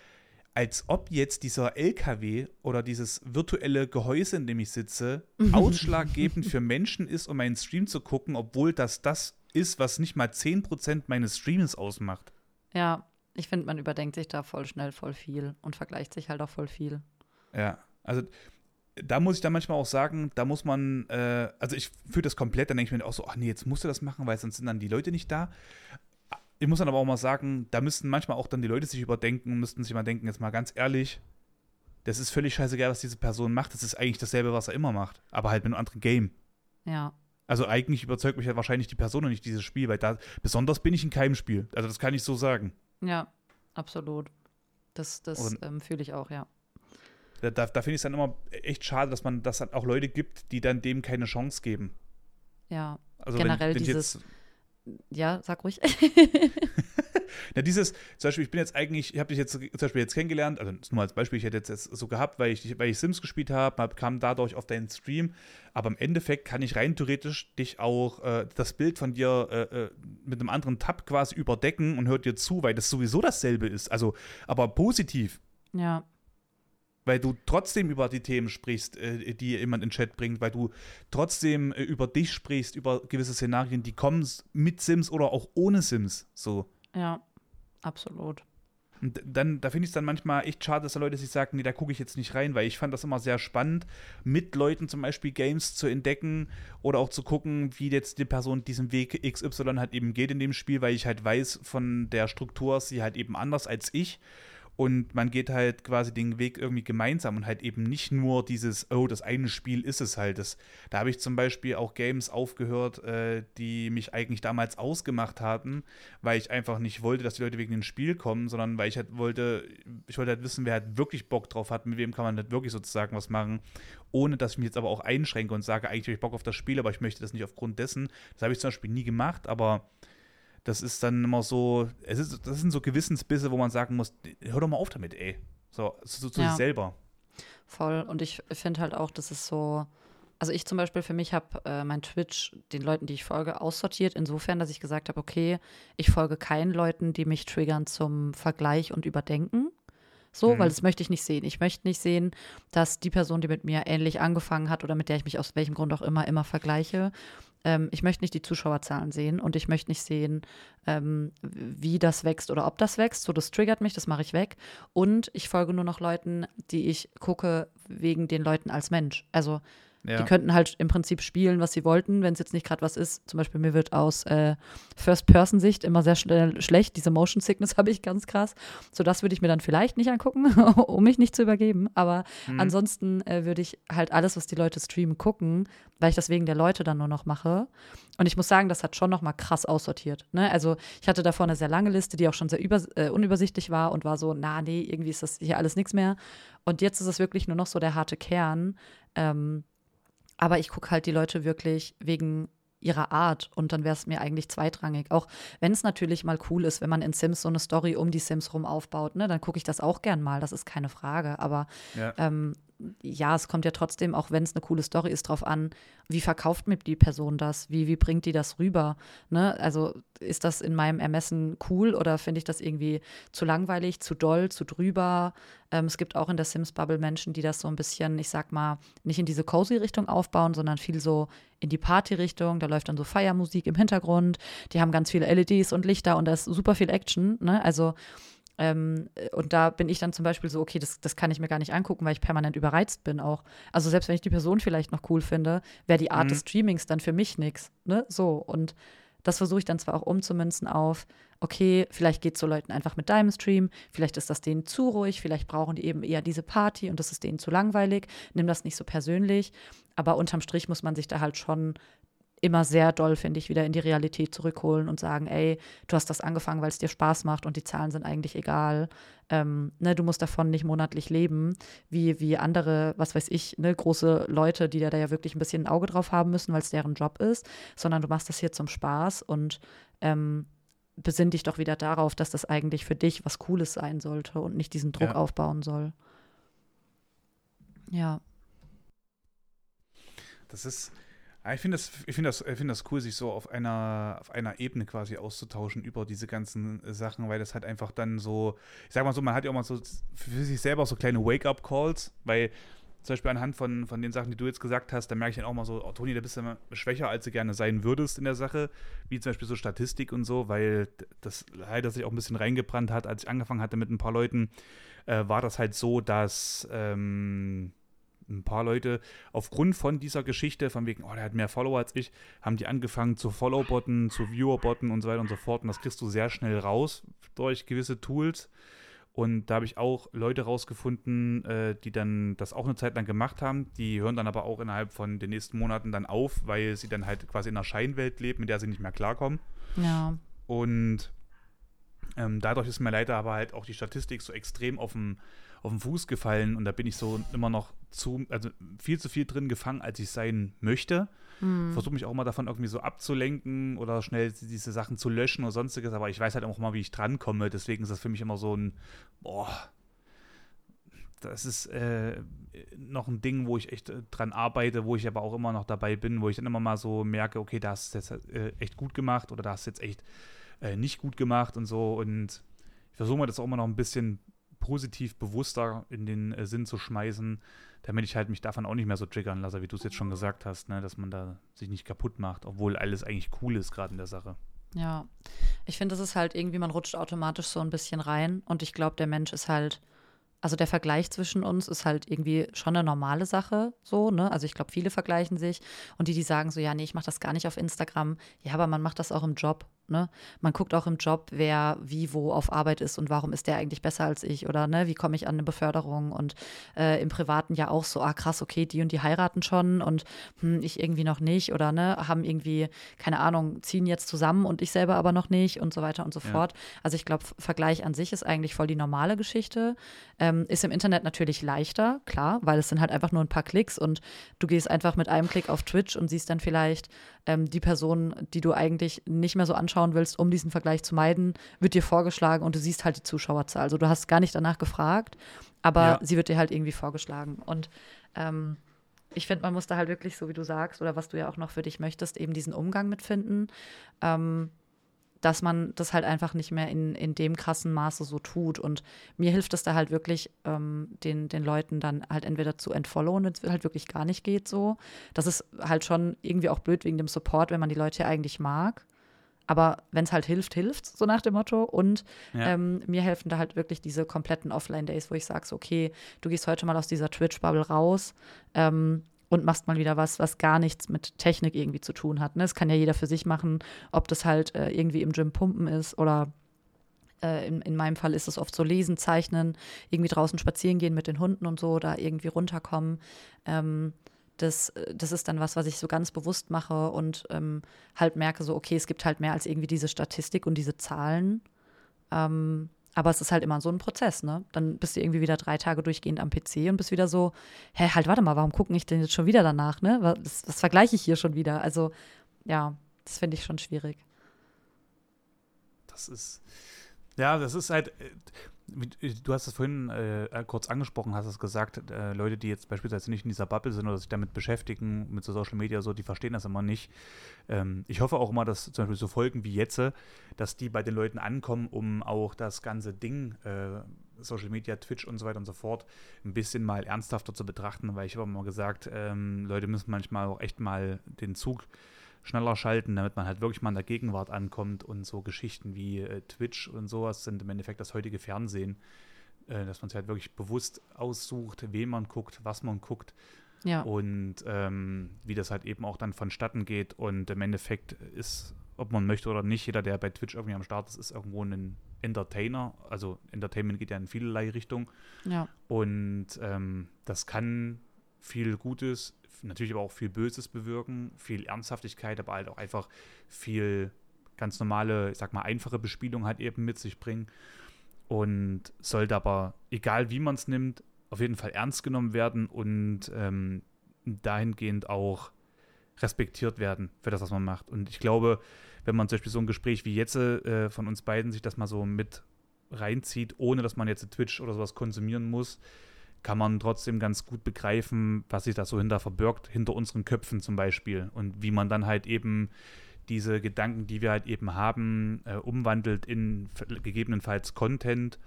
als ob jetzt dieser LKW oder dieses virtuelle Gehäuse, in dem ich sitze, ausschlaggebend für Menschen ist, um meinen Stream zu gucken, obwohl das das ist, was nicht mal 10% meines Streams ausmacht. Ja, ich finde, man überdenkt sich da voll schnell voll viel und vergleicht sich halt auch voll viel. Ja, also da muss ich dann manchmal auch sagen, da muss man, äh, also ich fühle das komplett, dann denke ich mir auch so, ach nee, jetzt musst du das machen, weil sonst sind dann die Leute nicht da. Ich muss dann aber auch mal sagen, da müssten manchmal auch dann die Leute sich überdenken, müssten sich mal denken, jetzt mal ganz ehrlich, das ist völlig scheißegal, was diese Person macht. Das ist eigentlich dasselbe, was er immer macht, aber halt mit einem anderen Game. Ja. Also eigentlich überzeugt mich ja wahrscheinlich die Person und nicht dieses Spiel, weil da besonders bin ich in keinem Spiel. Also das kann ich so sagen. Ja, absolut. Das, das ähm, fühle ich auch, ja. Da, da, da finde ich es dann immer echt schade, dass man das dann auch Leute gibt, die dann dem keine Chance geben. Ja, also generell wenn, wenn dieses. ja, sag ruhig. <laughs> Na, dieses, zum Beispiel, ich bin jetzt eigentlich, ich habe dich jetzt zum Beispiel jetzt kennengelernt, also nur als Beispiel, ich hätte jetzt, jetzt so gehabt, weil ich, weil ich Sims gespielt habe, kam dadurch auf deinen Stream, aber im Endeffekt kann ich rein theoretisch dich auch äh, das Bild von dir äh, äh, mit einem anderen Tab quasi überdecken und hört dir zu, weil das sowieso dasselbe ist. Also, aber positiv. Ja weil du trotzdem über die Themen sprichst, äh, die jemand in den Chat bringt, weil du trotzdem äh, über dich sprichst, über gewisse Szenarien, die kommen mit Sims oder auch ohne Sims. So. Ja, absolut. Und dann, da finde ich es dann manchmal echt schade, dass da Leute sich sagen, nee, da gucke ich jetzt nicht rein, weil ich fand das immer sehr spannend, mit Leuten zum Beispiel Games zu entdecken oder auch zu gucken, wie jetzt die Person diesen Weg XY halt eben geht in dem Spiel, weil ich halt weiß von der Struktur, sie halt eben anders als ich und man geht halt quasi den Weg irgendwie gemeinsam und halt eben nicht nur dieses, oh, das eine Spiel ist es halt. Das, da habe ich zum Beispiel auch Games aufgehört, äh, die mich eigentlich damals ausgemacht hatten, weil ich einfach nicht wollte, dass die Leute wegen dem Spiel kommen, sondern weil ich halt wollte, ich wollte halt wissen, wer halt wirklich Bock drauf hat, mit wem kann man halt wirklich sozusagen was machen, ohne dass ich mich jetzt aber auch einschränke und sage, eigentlich habe ich Bock auf das Spiel, aber ich möchte das nicht aufgrund dessen. Das habe ich zum Beispiel nie gemacht, aber das ist dann immer so, es ist, das sind so Gewissensbisse, wo man sagen muss, hör doch mal auf damit, ey. So, so zu ja. sich selber. Voll. Und ich finde halt auch, das ist so, also ich zum Beispiel für mich habe äh, mein Twitch den Leuten, die ich folge, aussortiert, insofern, dass ich gesagt habe, okay, ich folge keinen Leuten, die mich triggern zum Vergleich und Überdenken. So, mhm. weil das möchte ich nicht sehen. Ich möchte nicht sehen, dass die Person, die mit mir ähnlich angefangen hat oder mit der ich mich aus welchem Grund auch immer immer vergleiche, ähm, ich möchte nicht die Zuschauerzahlen sehen und ich möchte nicht sehen, ähm, wie das wächst oder ob das wächst. So, das triggert mich, das mache ich weg. Und ich folge nur noch Leuten, die ich gucke wegen den Leuten als Mensch. Also ja. Die könnten halt im Prinzip spielen, was sie wollten, wenn es jetzt nicht gerade was ist. Zum Beispiel mir wird aus äh, First-Person-Sicht immer sehr schnell schlecht. Diese Motion Sickness <laughs> habe ich ganz krass. So das würde ich mir dann vielleicht nicht angucken, <laughs> um mich nicht zu übergeben. Aber mhm. ansonsten äh, würde ich halt alles, was die Leute streamen, gucken, weil ich das wegen der Leute dann nur noch mache. Und ich muss sagen, das hat schon noch mal krass aussortiert. Ne? Also ich hatte davor eine sehr lange Liste, die auch schon sehr über, äh, unübersichtlich war und war so, na nee, irgendwie ist das hier alles nichts mehr. Und jetzt ist es wirklich nur noch so der harte Kern. Ähm, aber ich gucke halt die Leute wirklich wegen ihrer Art und dann wäre es mir eigentlich zweitrangig. Auch wenn es natürlich mal cool ist, wenn man in Sims so eine Story um die Sims rum aufbaut, ne, dann gucke ich das auch gern mal, das ist keine Frage. Aber ja. ähm, ja, es kommt ja trotzdem, auch wenn es eine coole Story ist, drauf an, wie verkauft mir die Person das? Wie, wie bringt die das rüber? Ne? Also ist das in meinem Ermessen cool oder finde ich das irgendwie zu langweilig, zu doll, zu drüber? Ähm, es gibt auch in der Sims-Bubble Menschen, die das so ein bisschen, ich sag mal, nicht in diese cozy-Richtung aufbauen, sondern viel so in die Party-Richtung. Da läuft dann so Feiermusik im Hintergrund. Die haben ganz viele LEDs und Lichter und da ist super viel Action. Ne? Also ähm, und da bin ich dann zum Beispiel so, okay, das, das kann ich mir gar nicht angucken, weil ich permanent überreizt bin auch. Also selbst wenn ich die Person vielleicht noch cool finde, wäre die Art mhm. des Streamings dann für mich nichts. Ne? So. Und das versuche ich dann zwar auch umzumünzen auf, okay, vielleicht geht es so Leuten einfach mit deinem Stream, vielleicht ist das denen zu ruhig, vielleicht brauchen die eben eher diese Party und das ist denen zu langweilig. Nimm das nicht so persönlich. Aber unterm Strich muss man sich da halt schon immer sehr doll, finde ich, wieder in die Realität zurückholen und sagen, ey, du hast das angefangen, weil es dir Spaß macht und die Zahlen sind eigentlich egal. Ähm, ne, du musst davon nicht monatlich leben, wie, wie andere, was weiß ich, ne, große Leute, die da, da ja wirklich ein bisschen ein Auge drauf haben müssen, weil es deren Job ist, sondern du machst das hier zum Spaß und ähm, besinn dich doch wieder darauf, dass das eigentlich für dich was Cooles sein sollte und nicht diesen Druck ja. aufbauen soll. Ja. Das ist, ich finde das, find das, find das cool, sich so auf einer, auf einer Ebene quasi auszutauschen über diese ganzen Sachen, weil das halt einfach dann so, ich sag mal so, man hat ja auch mal so für sich selber so kleine Wake-up-Calls, weil zum Beispiel anhand von, von den Sachen, die du jetzt gesagt hast, da merke ich dann auch mal so, oh, Toni, da bist du schwächer, als du gerne sein würdest in der Sache, wie zum Beispiel so Statistik und so, weil das leider sich auch ein bisschen reingebrannt hat, als ich angefangen hatte mit ein paar Leuten, äh, war das halt so, dass ähm, ein paar Leute aufgrund von dieser Geschichte, von wegen, oh, der hat mehr Follower als ich, haben die angefangen zu Follow-Botten, zu Viewer-Botten und so weiter und so fort. Und das kriegst du sehr schnell raus durch gewisse Tools. Und da habe ich auch Leute rausgefunden, äh, die dann das auch eine Zeit lang gemacht haben. Die hören dann aber auch innerhalb von den nächsten Monaten dann auf, weil sie dann halt quasi in einer Scheinwelt leben, mit der sie nicht mehr klarkommen. Ja. Und ähm, dadurch ist mir leider aber halt auch die Statistik so extrem auf dem auf den Fuß gefallen und da bin ich so immer noch zu, also viel zu viel drin gefangen, als ich sein möchte. Mhm. Versuche mich auch immer davon irgendwie so abzulenken oder schnell diese Sachen zu löschen oder sonstiges, aber ich weiß halt auch mal, wie ich drankomme. Deswegen ist das für mich immer so ein, boah, das ist äh, noch ein Ding, wo ich echt äh, dran arbeite, wo ich aber auch immer noch dabei bin, wo ich dann immer mal so merke, okay, da hast du jetzt äh, echt gut gemacht oder da hast du jetzt echt äh, nicht gut gemacht und so. Und ich versuche mir das auch immer noch ein bisschen positiv bewusster in den äh, Sinn zu schmeißen, damit ich halt mich davon auch nicht mehr so triggern lasse, wie du es jetzt schon gesagt hast, ne? dass man da sich nicht kaputt macht, obwohl alles eigentlich cool ist gerade in der Sache. Ja, ich finde, das ist halt irgendwie, man rutscht automatisch so ein bisschen rein und ich glaube, der Mensch ist halt, also der Vergleich zwischen uns ist halt irgendwie schon eine normale Sache, so, ne? Also ich glaube, viele vergleichen sich und die, die sagen so, ja, nee, ich mache das gar nicht auf Instagram. Ja, aber man macht das auch im Job. Ne? Man guckt auch im Job, wer wie wo auf Arbeit ist und warum ist der eigentlich besser als ich oder ne, wie komme ich an eine Beförderung und äh, im Privaten ja auch so, ah krass, okay, die und die heiraten schon und hm, ich irgendwie noch nicht oder ne, haben irgendwie, keine Ahnung, ziehen jetzt zusammen und ich selber aber noch nicht und so weiter und so ja. fort. Also ich glaube, Vergleich an sich ist eigentlich voll die normale Geschichte. Ähm, ist im Internet natürlich leichter, klar, weil es sind halt einfach nur ein paar Klicks und du gehst einfach mit einem Klick auf Twitch und siehst dann vielleicht ähm, die Person, die du eigentlich nicht mehr so anschauen willst, um diesen Vergleich zu meiden, wird dir vorgeschlagen und du siehst halt die Zuschauerzahl. Also du hast gar nicht danach gefragt, aber ja. sie wird dir halt irgendwie vorgeschlagen. Und ähm, ich finde, man muss da halt wirklich, so wie du sagst, oder was du ja auch noch für dich möchtest, eben diesen Umgang mitfinden. Ähm, dass man das halt einfach nicht mehr in, in dem krassen Maße so tut. Und mir hilft es da halt wirklich, ähm, den, den Leuten dann halt entweder zu entfollowen, wenn es halt wirklich gar nicht geht so. Das ist halt schon irgendwie auch blöd wegen dem Support, wenn man die Leute ja eigentlich mag. Aber wenn es halt hilft, hilft so nach dem Motto. Und ja. ähm, mir helfen da halt wirklich diese kompletten Offline-Days, wo ich sage, okay, du gehst heute mal aus dieser Twitch-Bubble raus. Ähm, und machst mal wieder was, was gar nichts mit Technik irgendwie zu tun hat. Ne? Das kann ja jeder für sich machen, ob das halt äh, irgendwie im Gym pumpen ist oder äh, in, in meinem Fall ist es oft so lesen, zeichnen, irgendwie draußen spazieren gehen mit den Hunden und so, da irgendwie runterkommen. Ähm, das, das ist dann was, was ich so ganz bewusst mache und ähm, halt merke so, okay, es gibt halt mehr als irgendwie diese Statistik und diese Zahlen. Ähm, aber es ist halt immer so ein Prozess, ne? Dann bist du irgendwie wieder drei Tage durchgehend am PC und bist wieder so, hä, halt, warte mal, warum gucke ich denn jetzt schon wieder danach, ne? Was, was vergleiche ich hier schon wieder? Also, ja, das finde ich schon schwierig. Das ist, ja, das ist halt, äh, Du hast es vorhin äh, kurz angesprochen, hast es gesagt, äh, Leute, die jetzt beispielsweise nicht in dieser Bubble sind oder sich damit beschäftigen, mit so Social Media so, die verstehen das immer nicht. Ähm, ich hoffe auch immer, dass zum Beispiel so Folgen wie jetzt, dass die bei den Leuten ankommen, um auch das ganze Ding, äh, Social Media, Twitch und so weiter und so fort, ein bisschen mal ernsthafter zu betrachten, weil ich habe immer gesagt, ähm, Leute müssen manchmal auch echt mal den Zug schneller schalten, damit man halt wirklich mal in der Gegenwart ankommt und so Geschichten wie äh, Twitch und sowas sind im Endeffekt das heutige Fernsehen, äh, dass man sich halt wirklich bewusst aussucht, wen man guckt, was man guckt ja. und ähm, wie das halt eben auch dann vonstatten geht und im Endeffekt ist, ob man möchte oder nicht, jeder, der bei Twitch irgendwie am Start ist, ist irgendwo ein Entertainer, also Entertainment geht ja in vielerlei Richtungen ja. und ähm, das kann viel Gutes, natürlich aber auch viel Böses bewirken, viel Ernsthaftigkeit, aber halt auch einfach viel ganz normale, ich sag mal, einfache Bespielung halt eben mit sich bringen. Und sollte aber, egal wie man es nimmt, auf jeden Fall ernst genommen werden und ähm, dahingehend auch respektiert werden für das, was man macht. Und ich glaube, wenn man zum Beispiel so ein Gespräch wie jetzt äh, von uns beiden sich das mal so mit reinzieht, ohne dass man jetzt Twitch oder sowas konsumieren muss, kann man trotzdem ganz gut begreifen, was sich da so hinter verbirgt, hinter unseren Köpfen zum Beispiel. Und wie man dann halt eben diese Gedanken, die wir halt eben haben, äh, umwandelt in gegebenenfalls Content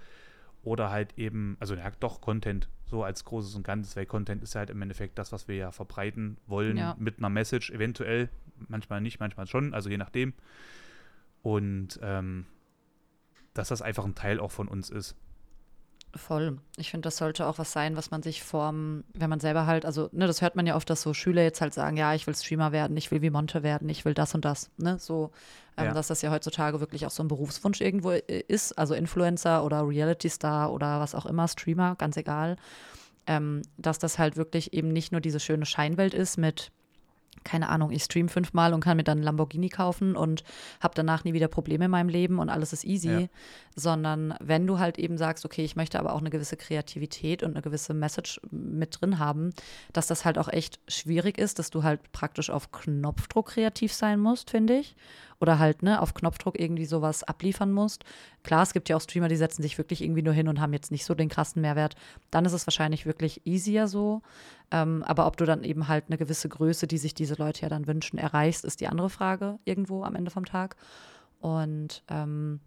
oder halt eben, also ja, doch Content, so als großes und Ganzes, weil Content ist halt im Endeffekt das, was wir ja verbreiten wollen ja. mit einer Message, eventuell, manchmal nicht, manchmal schon, also je nachdem. Und ähm, dass das einfach ein Teil auch von uns ist. Voll. Ich finde, das sollte auch was sein, was man sich vorm, wenn man selber halt, also, ne, das hört man ja oft, dass so Schüler jetzt halt sagen, ja, ich will Streamer werden, ich will wie Monte werden, ich will das und das, ne, so, ähm, ja. dass das ja heutzutage wirklich auch so ein Berufswunsch irgendwo äh, ist, also Influencer oder Reality Star oder was auch immer, Streamer, ganz egal, ähm, dass das halt wirklich eben nicht nur diese schöne Scheinwelt ist mit keine Ahnung, ich stream fünfmal und kann mir dann einen Lamborghini kaufen und habe danach nie wieder Probleme in meinem Leben und alles ist easy, ja. sondern wenn du halt eben sagst, okay, ich möchte aber auch eine gewisse Kreativität und eine gewisse Message mit drin haben, dass das halt auch echt schwierig ist, dass du halt praktisch auf Knopfdruck kreativ sein musst, finde ich oder halt ne, auf Knopfdruck irgendwie sowas abliefern musst. Klar, es gibt ja auch Streamer, die setzen sich wirklich irgendwie nur hin und haben jetzt nicht so den krassen Mehrwert. Dann ist es wahrscheinlich wirklich easier so. Ähm, aber ob du dann eben halt eine gewisse Größe, die sich diese Leute ja dann wünschen, erreichst, ist die andere Frage irgendwo am Ende vom Tag. Und ähm,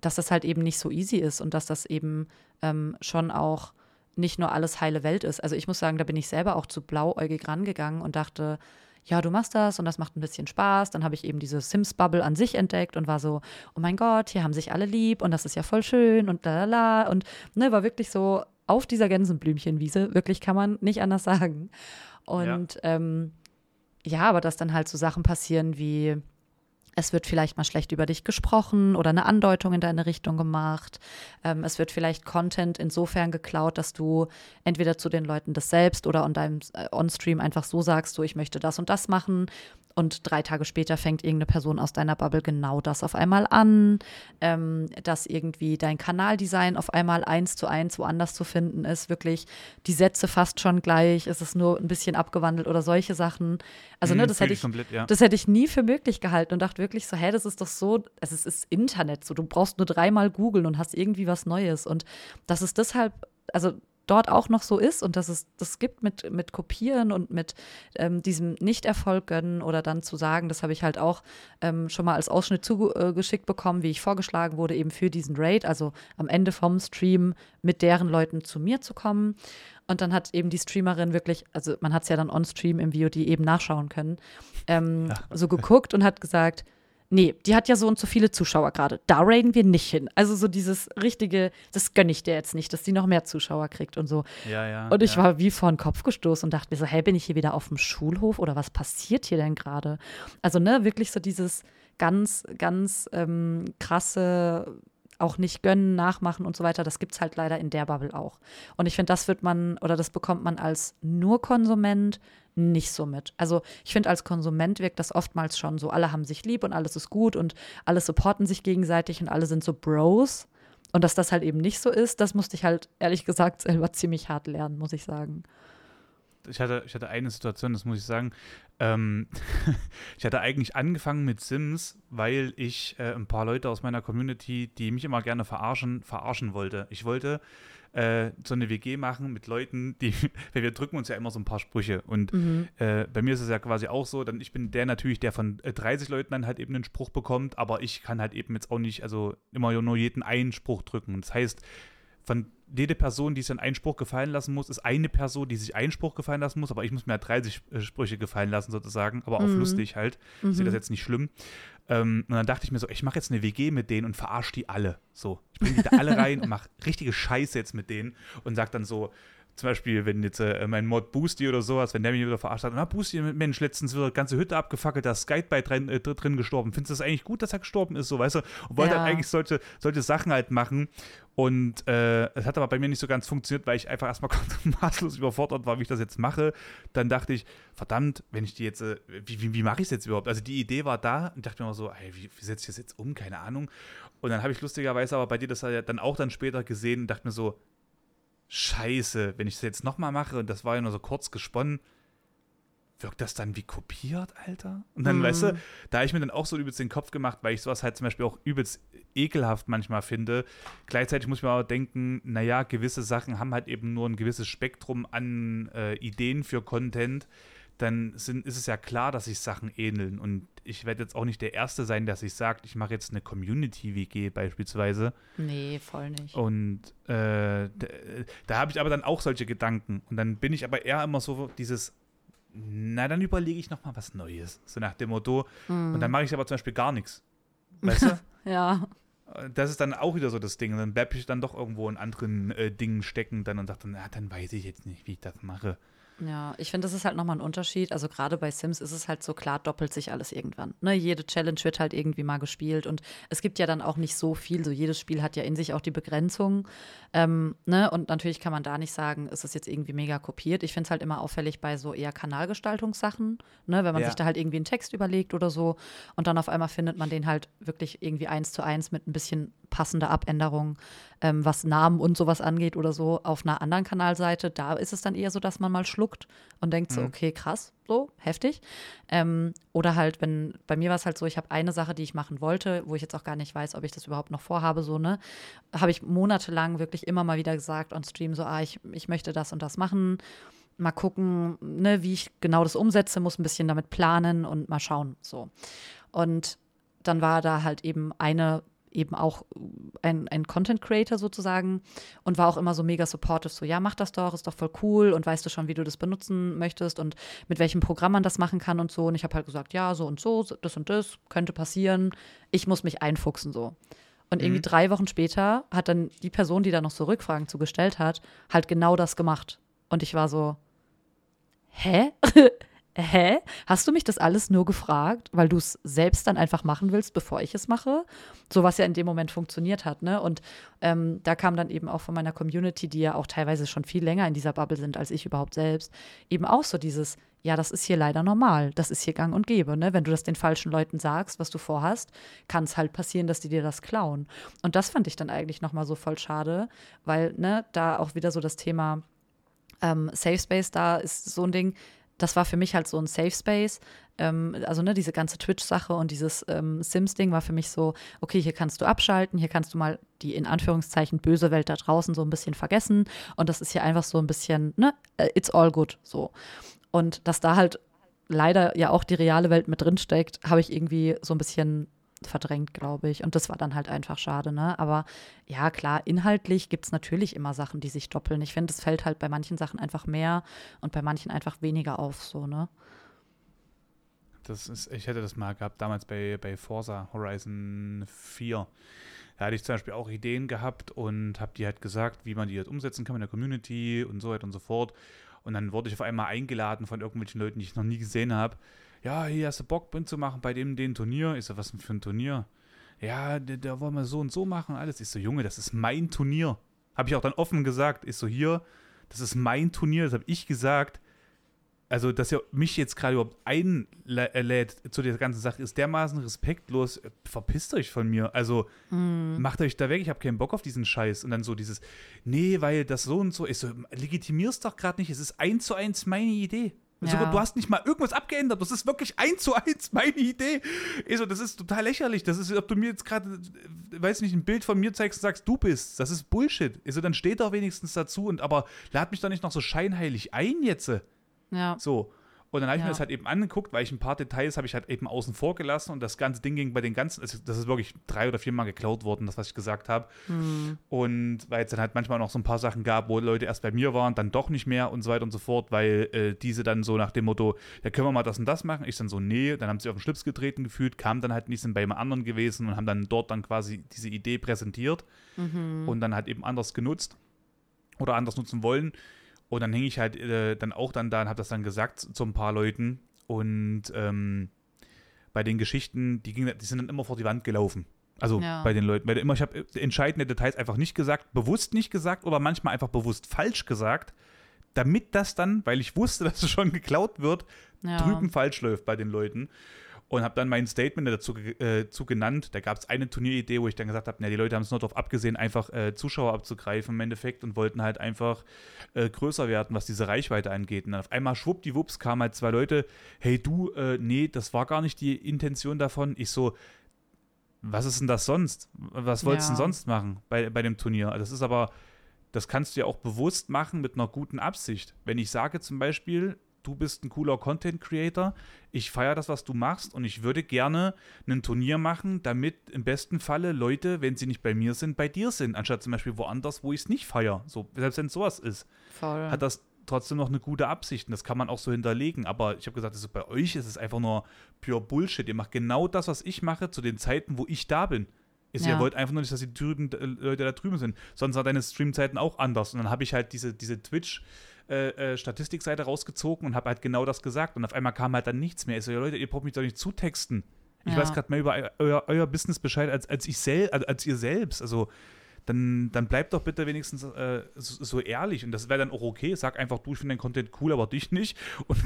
dass das halt eben nicht so easy ist und dass das eben ähm, schon auch nicht nur alles heile Welt ist. Also ich muss sagen, da bin ich selber auch zu blauäugig rangegangen und dachte, ja, du machst das und das macht ein bisschen Spaß. Dann habe ich eben diese Sims-Bubble an sich entdeckt und war so, oh mein Gott, hier haben sich alle lieb und das ist ja voll schön und la la la. Und ne, war wirklich so, auf dieser Gänseblümchenwiese, wirklich kann man nicht anders sagen. Und ja, ähm, ja aber dass dann halt so Sachen passieren wie es wird vielleicht mal schlecht über dich gesprochen oder eine Andeutung in deine Richtung gemacht. Ähm, es wird vielleicht Content insofern geklaut, dass du entweder zu den Leuten das selbst oder on deinem äh, On-Stream einfach so sagst, so ich möchte das und das machen und drei Tage später fängt irgendeine Person aus deiner Bubble genau das auf einmal an, ähm, dass irgendwie dein Kanaldesign auf einmal eins zu eins woanders zu finden ist, wirklich die Sätze fast schon gleich, ist es nur ein bisschen abgewandelt oder solche Sachen. Also, ne, mhm, das hätte ich, komplett, ja. das hätte ich nie für möglich gehalten und dachte wirklich so, hä, das ist doch so, es ist, ist Internet, so du brauchst nur dreimal googeln und hast irgendwie was Neues. Und das ist deshalb, also dort auch noch so ist und dass es das gibt mit, mit Kopieren und mit ähm, diesem Nicht-Erfolg gönnen oder dann zu sagen, das habe ich halt auch ähm, schon mal als Ausschnitt zugeschickt bekommen, wie ich vorgeschlagen wurde, eben für diesen Raid, also am Ende vom Stream mit deren Leuten zu mir zu kommen. Und dann hat eben die Streamerin wirklich, also man hat es ja dann on-stream im VOD eben nachschauen können, ähm, ja. so geguckt und hat gesagt, nee, die hat ja so und so viele Zuschauer gerade. Da raiden wir nicht hin. Also so dieses richtige, das gönne ich dir jetzt nicht, dass die noch mehr Zuschauer kriegt und so. Ja, ja. Und ich ja. war wie vor den Kopf gestoßen und dachte mir so, hey, bin ich hier wieder auf dem Schulhof oder was passiert hier denn gerade? Also, ne, wirklich so dieses ganz, ganz ähm, krasse auch nicht gönnen, nachmachen und so weiter, das gibt es halt leider in der Bubble auch. Und ich finde, das wird man oder das bekommt man als nur Konsument nicht so mit. Also ich finde, als Konsument wirkt das oftmals schon so, alle haben sich lieb und alles ist gut und alle supporten sich gegenseitig und alle sind so Bros. Und dass das halt eben nicht so ist, das musste ich halt ehrlich gesagt selber <laughs> ziemlich hart lernen, muss ich sagen. Ich hatte, ich hatte eine Situation, das muss ich sagen. Ähm, <laughs> ich hatte eigentlich angefangen mit Sims, weil ich äh, ein paar Leute aus meiner Community, die mich immer gerne verarschen, verarschen wollte. Ich wollte äh, so eine WG machen mit Leuten, die, <laughs> weil wir drücken uns ja immer so ein paar Sprüche. Und mhm. äh, bei mir ist es ja quasi auch so, dann ich bin der natürlich, der von 30 äh, Leuten dann halt eben einen Spruch bekommt, aber ich kann halt eben jetzt auch nicht, also immer nur jeden einen Spruch drücken. Das heißt, von jede Person, die sich einen Einspruch gefallen lassen muss, ist eine Person, die sich einen Spruch gefallen lassen muss, aber ich muss mir halt 30 äh, Sprüche gefallen lassen sozusagen, aber auch mhm. lustig halt. Ich mhm. sehe das jetzt nicht schlimm. Ähm, und dann dachte ich mir so, ich mache jetzt eine WG mit denen und verarsche die alle. So, ich bringe die da alle <laughs> rein und mache richtige Scheiße jetzt mit denen und sag dann so, zum Beispiel, wenn jetzt äh, mein Mod Boosty oder sowas, wenn der mich wieder verarscht hat, na Boosty, Mensch, letztens wieder ganze Hütte abgefackelt, da ist Skype drin, äh, drin gestorben. Findest du das eigentlich gut, dass er gestorben ist, so, weißt du? Und wollte ja. halt eigentlich solche, solche Sachen halt machen. Und äh, es hat aber bei mir nicht so ganz funktioniert, weil ich einfach erstmal <laughs> maßlos überfordert war, wie ich das jetzt mache. Dann dachte ich, verdammt, wenn ich die jetzt, äh, wie, wie, wie mache ich es jetzt überhaupt? Also die Idee war da und dachte mir immer so, ey, wie, wie setze ich das jetzt um? Keine Ahnung. Und dann habe ich lustigerweise aber bei dir das dann auch dann später gesehen und dachte mir so, scheiße, wenn ich das jetzt nochmal mache und das war ja nur so kurz gesponnen, wirkt das dann wie kopiert, Alter? Und dann, mhm. weißt du, da habe ich mir dann auch so übelst den Kopf gemacht, weil ich sowas halt zum Beispiel auch übelst ekelhaft manchmal finde. Gleichzeitig muss ich mir aber denken, naja, gewisse Sachen haben halt eben nur ein gewisses Spektrum an äh, Ideen für Content. Dann sind, ist es ja klar, dass sich Sachen ähneln. Und ich werde jetzt auch nicht der Erste sein, der sich sagt, ich mache jetzt eine Community-WG beispielsweise. Nee, voll nicht. Und äh, da, da habe ich aber dann auch solche Gedanken. Und dann bin ich aber eher immer so dieses, na, dann überlege ich nochmal was Neues. So nach dem Motto. Mm. Und dann mache ich aber zum Beispiel gar nichts. Weißt du? <laughs> ja. Das ist dann auch wieder so das Ding. Und dann bleibe ich dann doch irgendwo in anderen äh, Dingen stecken dann und dachte, na, dann weiß ich jetzt nicht, wie ich das mache. Ja, ich finde, das ist halt nochmal ein Unterschied. Also gerade bei Sims ist es halt so klar, doppelt sich alles irgendwann. Ne, jede Challenge wird halt irgendwie mal gespielt und es gibt ja dann auch nicht so viel. So jedes Spiel hat ja in sich auch die Begrenzung. Ähm, ne? Und natürlich kann man da nicht sagen, ist es jetzt irgendwie mega kopiert. Ich finde es halt immer auffällig bei so eher Kanalgestaltungssachen, ne? wenn man ja. sich da halt irgendwie einen Text überlegt oder so und dann auf einmal findet man den halt wirklich irgendwie eins zu eins mit ein bisschen passender Abänderung, ähm, was Namen und sowas angeht oder so, auf einer anderen Kanalseite. Da ist es dann eher so, dass man mal schluckt und denkt so, mhm. okay, krass, so, heftig. Ähm, oder halt, wenn, bei mir war es halt so, ich habe eine Sache, die ich machen wollte, wo ich jetzt auch gar nicht weiß, ob ich das überhaupt noch vorhabe, so, ne, habe ich monatelang wirklich immer mal wieder gesagt on Stream, so, ah, ich, ich möchte das und das machen mal gucken, ne, wie ich genau das umsetze, muss ein bisschen damit planen und mal schauen. So. Und dann war da halt eben eine eben auch ein, ein Content Creator sozusagen und war auch immer so mega supportive, so ja, mach das doch, ist doch voll cool und weißt du schon, wie du das benutzen möchtest und mit welchem Programm man das machen kann und so. Und ich habe halt gesagt, ja, so und so, das und das könnte passieren. Ich muss mich einfuchsen so. Und irgendwie Mhm. drei Wochen später hat dann die Person, die da noch so Rückfragen zugestellt hat, halt genau das gemacht. Und ich war so, hä? <laughs> hä? Hast du mich das alles nur gefragt, weil du es selbst dann einfach machen willst, bevor ich es mache? So was ja in dem Moment funktioniert hat, ne? Und ähm, da kam dann eben auch von meiner Community, die ja auch teilweise schon viel länger in dieser Bubble sind als ich überhaupt selbst, eben auch so dieses, ja, das ist hier leider normal, das ist hier gang und gäbe, ne? Wenn du das den falschen Leuten sagst, was du vorhast, kann es halt passieren, dass die dir das klauen. Und das fand ich dann eigentlich nochmal so voll schade, weil, ne, da auch wieder so das Thema ähm, Safe Space da ist so ein Ding, das war für mich halt so ein Safe Space. Ähm, also ne, diese ganze Twitch-Sache und dieses ähm, Sims-Ding war für mich so, okay, hier kannst du abschalten, hier kannst du mal die in Anführungszeichen böse Welt da draußen so ein bisschen vergessen. Und das ist hier einfach so ein bisschen, ne, äh, it's all good so. Und dass da halt leider ja auch die reale Welt mit drin steckt, habe ich irgendwie so ein bisschen verdrängt, glaube ich. Und das war dann halt einfach schade, ne? Aber ja, klar, inhaltlich gibt es natürlich immer Sachen, die sich doppeln. Ich finde, es fällt halt bei manchen Sachen einfach mehr und bei manchen einfach weniger auf, so, ne? Das ist, ich hätte das mal gehabt, damals bei, bei Forza Horizon 4. Da hatte ich zum Beispiel auch Ideen gehabt und habe die halt gesagt, wie man die halt umsetzen kann in der Community und so weiter und so fort. Und dann wurde ich auf einmal eingeladen von irgendwelchen Leuten, die ich noch nie gesehen habe. Ja, hier hast du Bock mitzumachen bei dem den Turnier. Ich so, was denn für ein Turnier? Ja, da, wollen wir so und so machen, alles. Ich so, Junge, das ist mein Turnier. Habe ich auch dann offen gesagt. Ich so, hier, das ist mein Turnier, das habe ich gesagt also, dass ihr mich jetzt gerade überhaupt einlädt zu der ganzen Sache, ist dermaßen respektlos. Verpisst euch von mir. Also, Mhm. macht euch da weg. Ich habe keinen Bock auf diesen Scheiß. Und dann so dieses, nee, weil das so und so ist. So, legitimierst doch gerade nicht. Es ist eins zu eins meine Idee. Ja. Du hast nicht mal irgendwas abgeändert. Das ist wirklich eins zu eins meine Idee. Ich so, das ist total lächerlich. Das ist, ob du mir jetzt gerade, äh, weiß nicht, ein Bild von mir zeigst und sagst, du bist. Das ist Bullshit. Ich so, dann steht doch wenigstens dazu. Und aber lad mich doch nicht noch so scheinheilig ein jetzt. Ja. So. Und dann habe ich Ja. mir das halt eben angeguckt, weil ich ein paar Details habe ich halt eben außen vor gelassen und das ganze Ding ging bei den ganzen, also das ist wirklich drei oder viermal geklaut worden, das, was ich gesagt habe. Hm. Und weil es dann halt manchmal noch so ein paar Sachen gab, wo Leute erst bei mir waren, dann doch nicht mehr und so weiter und so fort, weil äh, diese dann so nach dem Motto, ja, können wir mal das und das machen? Ich dann so, nee, dann haben sie auf den Schlips getreten gefühlt, kamen dann halt nicht, sind bei jemand anderen gewesen und haben dann dort dann quasi diese Idee präsentiert Mhm. und dann halt eben anders genutzt oder anders nutzen wollen. Und dann hing ich halt äh, dann auch dann da und habe das dann gesagt zu ein paar Leuten. Und ähm, bei den Geschichten, die, ging, die sind dann immer vor die Wand gelaufen. Also Ja. bei den Leuten. Weil immer, ich habe entscheidende Details einfach nicht gesagt, bewusst nicht gesagt oder manchmal einfach bewusst falsch gesagt, damit das dann, weil ich wusste, <laughs> dass es schon geklaut wird, Ja. drüben falsch läuft bei den Leuten. Und habe dann mein Statement dazu äh, zu genannt. Da gab es eine Turnieridee, wo ich dann gesagt habe, na, die Leute haben es nur darauf abgesehen, einfach äh, Zuschauer abzugreifen im Endeffekt und wollten halt einfach äh, größer werden, was diese Reichweite angeht. Und dann auf einmal schwuppdiwupps kamen halt zwei Leute, hey du, äh, nee, das war gar nicht die Intention davon. Ich so, was ist denn das sonst? Was wolltest du Ja. denn sonst machen bei, bei dem Turnier? Das ist aber, das kannst du ja auch bewusst machen mit einer guten Absicht. Wenn ich sage zum Beispiel, du bist ein cooler Content Creator, ich feiere das, was du machst und ich würde gerne ein Turnier machen, damit im besten Falle Leute, wenn sie nicht bei mir sind, bei dir sind, anstatt zum Beispiel woanders, wo ich es nicht feiere. So, selbst wenn es sowas ist, Voll. hat das trotzdem noch eine gute Absicht und das kann man auch so hinterlegen. Aber ich habe gesagt, ist bei euch ist es einfach nur pure Bullshit. Ihr macht genau das, was ich mache, zu den Zeiten, wo ich da bin. Ist, Ja. Ihr wollt einfach nur nicht, dass die drüben, äh, Leute da drüben sind. Sonst sind deine Streamzeiten auch anders. Und dann habe ich halt diese, diese Twitch- äh, äh, Statistikseite rausgezogen und habe halt genau das gesagt. Und auf einmal kam halt dann nichts mehr. Ich so, ja, Leute, ihr braucht mich doch nicht zutexten. Ich Ja. weiß gerade mehr über eu- euer, euer Business Bescheid als, als ich sel als, als ihr selbst. Also dann, dann bleibt doch bitte wenigstens äh, so, so ehrlich. Und das wäre dann auch okay. Sag einfach, du, ich finde den Content cool, aber dich nicht. <laughs> Und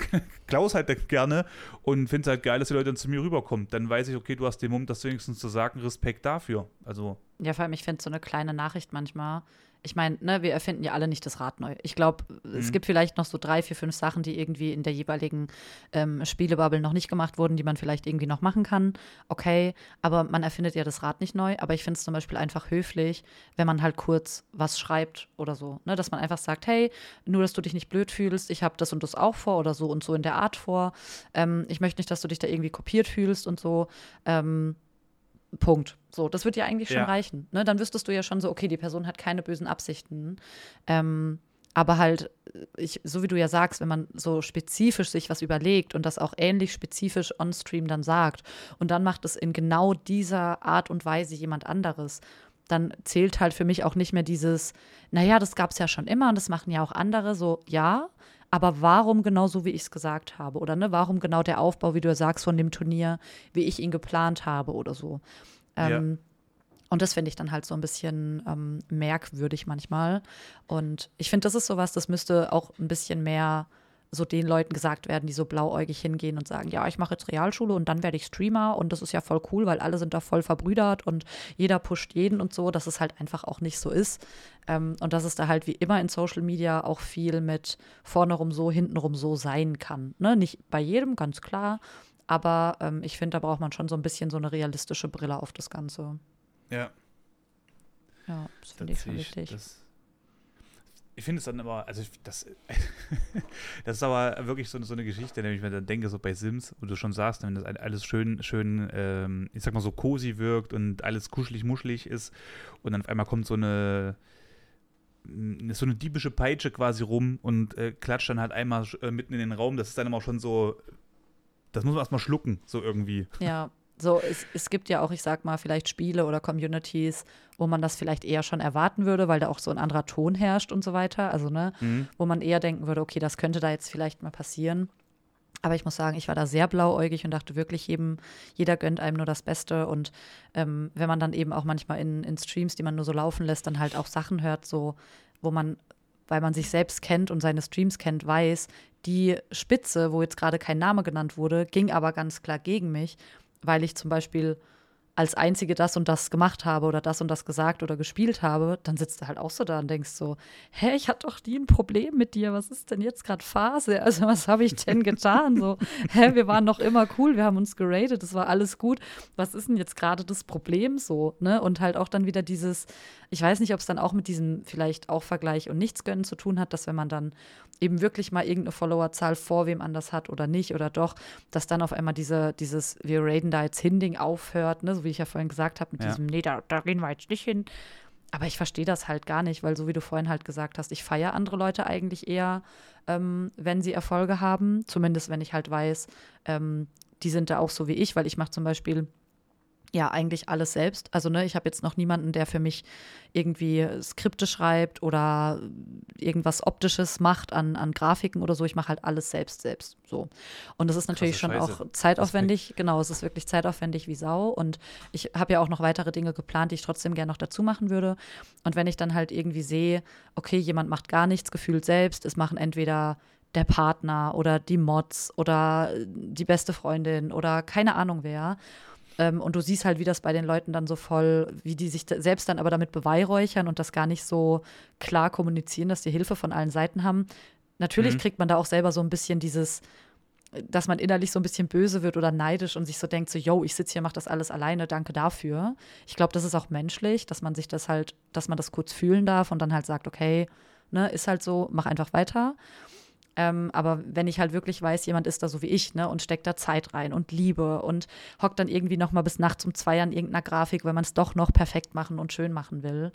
Klaus halt dann gerne und finde es halt geil, dass die Leute dann zu mir rüberkommen. Dann weiß ich, okay, du hast den Mumm, das wenigstens zu sagen, Respekt dafür. Also, Ja, vor allem, ich finde so eine kleine Nachricht manchmal. Ich meine, ne, wir erfinden ja alle nicht das Rad neu. Ich glaube, es Mhm. gibt vielleicht noch so drei, vier, fünf Sachen, die irgendwie in der jeweiligen ähm, Spielebubble noch nicht gemacht wurden, die man vielleicht irgendwie noch machen kann. Okay, aber man erfindet ja das Rad nicht neu. Aber ich finde es zum Beispiel einfach höflich, wenn man halt kurz was schreibt oder so. Ne? Dass man einfach sagt, hey, nur, dass du dich nicht blöd fühlst, ich habe das und das auch vor oder so und so in der Art vor. Ähm, ich möchte nicht, dass du dich da irgendwie kopiert fühlst und so. Ähm, Punkt. So, das wird ja eigentlich schon Ja. reichen. Ne? Dann wüsstest du ja schon so, okay, die Person hat keine bösen Absichten. Ähm, Aber halt, ich, so wie du ja sagst, wenn man so spezifisch sich was überlegt und das auch ähnlich spezifisch on-stream dann sagt und dann macht es in genau dieser Art und Weise jemand anderes, dann zählt halt für mich auch nicht mehr dieses, naja, das gab es ja schon immer und das machen ja auch andere, so ja, aber warum genau so, wie ich es gesagt habe? Oder ne, warum genau der Aufbau, wie du ja sagst, von dem Turnier, wie ich ihn geplant habe oder so? Ähm, ja. Und das finde ich dann halt so ein bisschen ähm, merkwürdig manchmal. Und ich finde, das ist sowas, das müsste auch ein bisschen mehr so den Leuten gesagt werden, die so blauäugig hingehen und sagen, ja, ich mache jetzt Realschule und dann werde ich Streamer und das ist ja voll cool, weil alle sind da voll verbrüdert und jeder pusht jeden und so, dass es halt einfach auch nicht so ist. Ähm, und dass es da halt wie immer in Social Media auch viel mit vorne rum so, hintenrum so sein kann. Ne? Nicht bei jedem, ganz klar, aber ähm, ich finde, da braucht man schon so ein bisschen so eine realistische Brille auf das Ganze. Ja. Ja, das finde ich schon wichtig. Das, ich finde es dann immer, also das, <laughs> das ist aber wirklich so, so eine Geschichte, wenn ich mir dann denke, so bei Sims, wo du schon sagst, wenn das alles schön, schön, ähm, ich sag mal so cozy wirkt und alles kuschelig, muschelig ist und dann auf einmal kommt so eine, so eine diebische Peitsche quasi rum und äh, klatscht dann halt einmal äh, mitten in den Raum, das ist dann immer schon so, das muss man erstmal schlucken, so irgendwie. Ja, <laughs> so, es, es gibt ja auch, ich sag mal, vielleicht Spiele oder Communities, wo man das vielleicht eher schon erwarten würde, weil da auch so ein anderer Ton herrscht und so weiter. Also, ne, mhm. wo man eher denken würde, okay, das könnte da jetzt vielleicht mal passieren. Aber ich muss sagen, ich war da sehr blauäugig und dachte wirklich, jedem, jeder gönnt einem nur das Beste. Und ähm, wenn man dann eben auch manchmal in, in Streams, die man nur so laufen lässt, dann halt auch Sachen hört, so, wo man, weil man sich selbst kennt und seine Streams kennt, weiß, die Spitze, wo jetzt gerade kein Name genannt wurde, ging aber ganz klar gegen mich weil ich zum Beispiel als Einzige das und das gemacht habe oder das und das gesagt oder gespielt habe, dann sitzt du halt auch so da und denkst so, hä, ich hatte doch nie ein Problem mit dir, was ist denn jetzt gerade Phase? <laughs> Also was habe ich denn getan? So, <laughs> hä, wir waren noch immer cool, wir haben uns geratet, es war alles gut. Was ist denn jetzt gerade das Problem so? Ne? Und halt auch dann wieder dieses, ich weiß nicht, ob es dann auch mit diesem vielleicht auch Vergleich und Nichtsgönnen zu tun hat, dass wenn man dann eben wirklich mal irgendeine Followerzahl vor wem anders hat oder nicht oder doch, dass dann auf einmal diese, dieses wir raiden da jetzt hin Ding aufhört, ne? so wie ich ja vorhin gesagt habe, mit ja. diesem, nee, da, da gehen wir jetzt nicht hin. Aber ich verstehe das halt gar nicht, weil so wie du vorhin halt gesagt hast, ich feiere andere Leute eigentlich eher, ähm, wenn sie Erfolge haben. Zumindest wenn ich halt weiß, ähm, die sind da auch so wie ich, weil ich mache zum Beispiel ja eigentlich alles selbst. Also ne, ich habe jetzt noch niemanden, der für mich irgendwie Skripte schreibt oder irgendwas Optisches macht an, an Grafiken oder so. Ich mache halt alles selbst selbst. So. Und das ist natürlich schon auch zeitaufwendig. Genau, es ist wirklich zeitaufwendig wie Sau. Und ich habe ja auch noch weitere Dinge geplant, die ich trotzdem gerne noch dazu machen würde. Und wenn ich dann halt irgendwie sehe, okay, jemand macht gar nichts gefühlt selbst, es machen entweder der Partner oder die Mods oder die beste Freundin oder keine Ahnung wer. Ähm, und du siehst halt, wie das bei den Leuten dann so voll, wie die sich selbst dann aber damit beweihräuchern und das gar nicht so klar kommunizieren, dass die Hilfe von allen Seiten haben. Natürlich mhm. kriegt man da auch selber so ein bisschen dieses, dass man innerlich so ein bisschen böse wird oder neidisch und sich so denkt, so, yo, ich sitze hier, mach das alles alleine, danke dafür. Ich glaube, das ist auch menschlich, dass man sich das halt, dass man das kurz fühlen darf und dann halt sagt, okay, ne, ist halt so, mach einfach weiter. Ähm, aber wenn ich halt wirklich weiß, jemand ist da so wie ich, ne, und steckt da Zeit rein und Liebe und hockt dann irgendwie noch mal bis nachts um zwei an irgendeiner Grafik, wenn man es doch noch perfekt machen und schön machen will,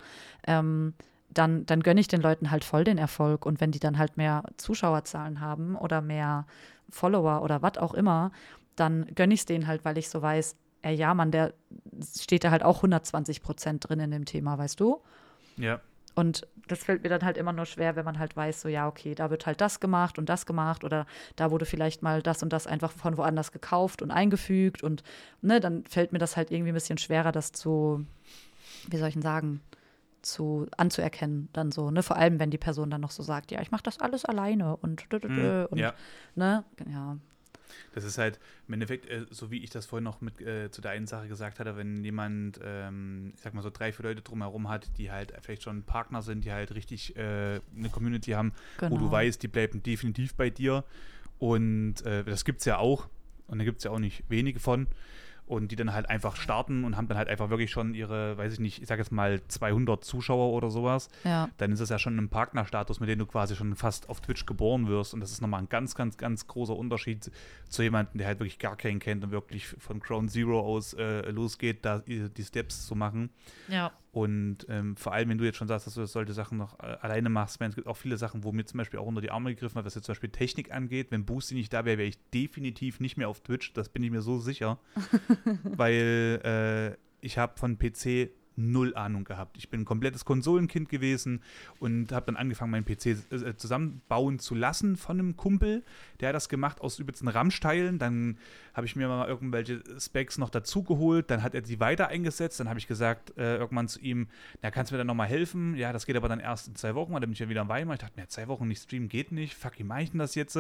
ähm, dann, dann gönne ich den Leuten halt voll den Erfolg. Und wenn die dann halt mehr Zuschauerzahlen haben oder mehr Follower oder was auch immer, dann gönne ich es denen halt, weil ich so weiß, ey, ja, Mann, der steht da halt auch 120 Prozent drin in dem Thema, weißt du? Ja. Und das fällt mir dann halt immer nur schwer, wenn man halt weiß, so ja, okay, da wird halt das gemacht und das gemacht oder da wurde vielleicht mal das und das einfach von woanders gekauft und eingefügt und ne, dann fällt mir das halt irgendwie ein bisschen schwerer, das zu, wie soll ich denn sagen, zu anzuerkennen dann so, ne, vor allem wenn die Person dann noch so sagt, ja, ich mache das alles alleine und, mm, und ja. ne, ja, das ist halt im Endeffekt, äh, so wie ich das vorhin noch mit äh, zu der einen Sache gesagt hatte, wenn jemand, ähm, ich sag mal so drei, vier Leute drumherum hat, die halt vielleicht schon Partner sind, die halt richtig äh, eine Community haben, genau. wo du genau. weißt, die bleiben definitiv bei dir. Und äh, das gibt es ja auch. Und da gibt es ja auch nicht wenige von und die dann halt einfach starten und haben dann halt einfach wirklich schon ihre, weiß ich nicht, ich sag jetzt mal 200 Zuschauer oder sowas, ja. dann ist das ja schon ein Partnerstatus, mit dem du quasi schon fast auf Twitch geboren wirst und das ist nochmal ein ganz, ganz, ganz großer Unterschied zu jemandem, der halt wirklich gar keinen kennt und wirklich von Ground Zero aus äh, losgeht, da die Steps zu machen. Ja. Und ähm, vor allem, wenn du jetzt schon sagst, dass du solche Sachen noch äh, alleine machst, es gibt auch viele Sachen, wo mir zum Beispiel auch unter die Arme gegriffen hat, was jetzt zum Beispiel Technik angeht. Wenn Boosty nicht da wäre, wäre ich definitiv nicht mehr auf Twitch. Das bin ich mir so sicher. <laughs> weil äh, ich habe von PC null Ahnung gehabt. Ich bin ein komplettes Konsolenkind gewesen und habe dann angefangen, meinen PC äh, zusammenbauen zu lassen von einem Kumpel. Der hat das gemacht aus übelsten RAM-Teilen. Dann habe ich mir mal irgendwelche Specs noch dazugeholt. Dann hat er die weiter eingesetzt. Dann habe ich gesagt, äh, irgendwann zu ihm, na, kannst du mir dann nochmal helfen? Ja, das geht aber dann erst in zwei Wochen. Dann bin ich ja wieder am Weimar. Ich dachte mir, zwei Wochen nicht streamen geht nicht. Fuck, wie mache ich denn das jetzt?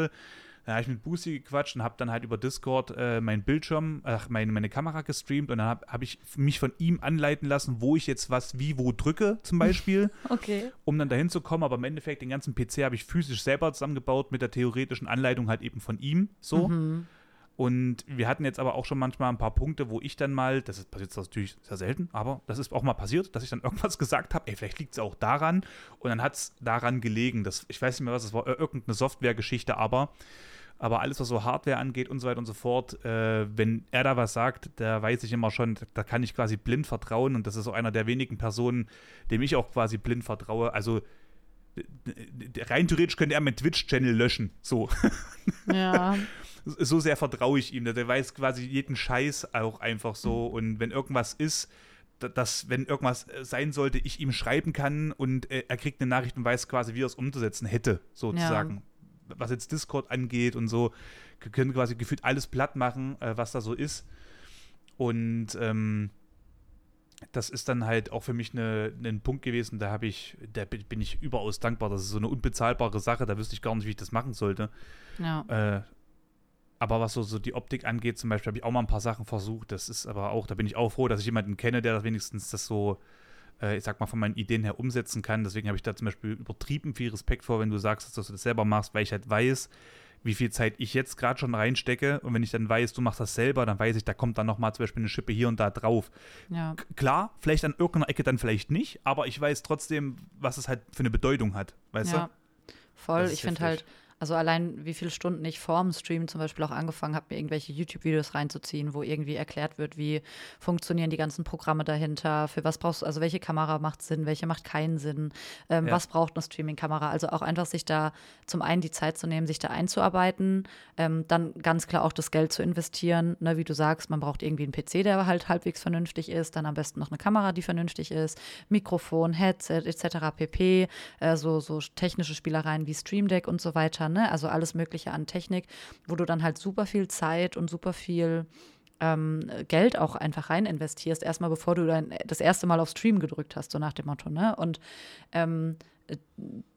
Da habe ich mit Boosie gequatscht und habe dann halt über Discord äh, meinen Bildschirm, ach, meine, meine Kamera gestreamt und dann habe hab ich mich von ihm anleiten lassen, wo ich jetzt was wie wo drücke, zum Beispiel. <laughs> okay. Um dann dahin zu kommen. Aber im Endeffekt, den ganzen PC habe ich physisch selber zusammengebaut mit der theoretischen Anleitung halt eben von ihm. So. Mhm. Und wir hatten jetzt aber auch schon manchmal ein paar Punkte, wo ich dann mal, das ist, passiert natürlich sehr selten, aber das ist auch mal passiert, dass ich dann irgendwas <laughs> gesagt habe, ey, vielleicht liegt es auch daran. Und dann hat es daran gelegen. Das, ich weiß nicht mehr, was es war, irgendeine Softwaregeschichte, aber aber alles, was so Hardware angeht und so weiter und so fort, äh, wenn er da was sagt, da weiß ich immer schon, da kann ich quasi blind vertrauen. Und das ist so einer der wenigen Personen, dem ich auch quasi blind vertraue. Also rein theoretisch könnte er meinen Twitch-Channel löschen. So. Ja. <laughs> so sehr vertraue ich ihm. Der weiß quasi jeden Scheiß auch einfach so. Und wenn irgendwas ist, dass, wenn irgendwas sein sollte, ich ihm schreiben kann und er kriegt eine Nachricht und weiß quasi, wie er es umzusetzen hätte, sozusagen. Ja was jetzt Discord angeht und so, können quasi gefühlt alles platt machen, äh, was da so ist. Und ähm, das ist dann halt auch für mich eine, ein Punkt gewesen, da habe ich, da bin ich überaus dankbar. Das ist so eine unbezahlbare Sache, da wüsste ich gar nicht, wie ich das machen sollte. Ja. Äh, aber was so, so die Optik angeht, zum Beispiel, habe ich auch mal ein paar Sachen versucht. Das ist aber auch, da bin ich auch froh, dass ich jemanden kenne, der wenigstens das so äh, ich sag mal, von meinen Ideen her umsetzen kann. Deswegen habe ich da zum Beispiel übertrieben viel Respekt vor, wenn du sagst, dass du das selber machst, weil ich halt weiß, wie viel Zeit ich jetzt gerade schon reinstecke. Und wenn ich dann weiß, du machst das selber, dann weiß ich, da kommt dann nochmal zum Beispiel eine Schippe hier und da drauf. Ja. Klar, vielleicht an irgendeiner Ecke dann vielleicht nicht, aber ich weiß trotzdem, was es halt für eine Bedeutung hat. Weißt ja. du? Voll. Ich finde halt, also allein wie viele Stunden ich vorm Stream zum Beispiel auch angefangen habe, mir irgendwelche YouTube-Videos reinzuziehen, wo irgendwie erklärt wird, wie funktionieren die ganzen Programme dahinter, für was brauchst du, also welche Kamera macht Sinn, welche macht keinen Sinn, ähm, ja. was braucht eine Streaming-Kamera. Also auch einfach sich da zum einen die Zeit zu nehmen, sich da einzuarbeiten, ähm, dann ganz klar auch das Geld zu investieren. Ne, wie du sagst, man braucht irgendwie einen PC, der halt halbwegs vernünftig ist, dann am besten noch eine Kamera, die vernünftig ist, Mikrofon, Headset etc. pp. Äh, so, so technische Spielereien wie Stream Deck und so weiter ne? Also alles Mögliche an Technik, wo du dann halt super viel Zeit und super viel ähm, Geld auch einfach rein investierst, erstmal bevor du dann das erste Mal auf Stream gedrückt hast, so nach dem Motto, ne? Und ähm, äh,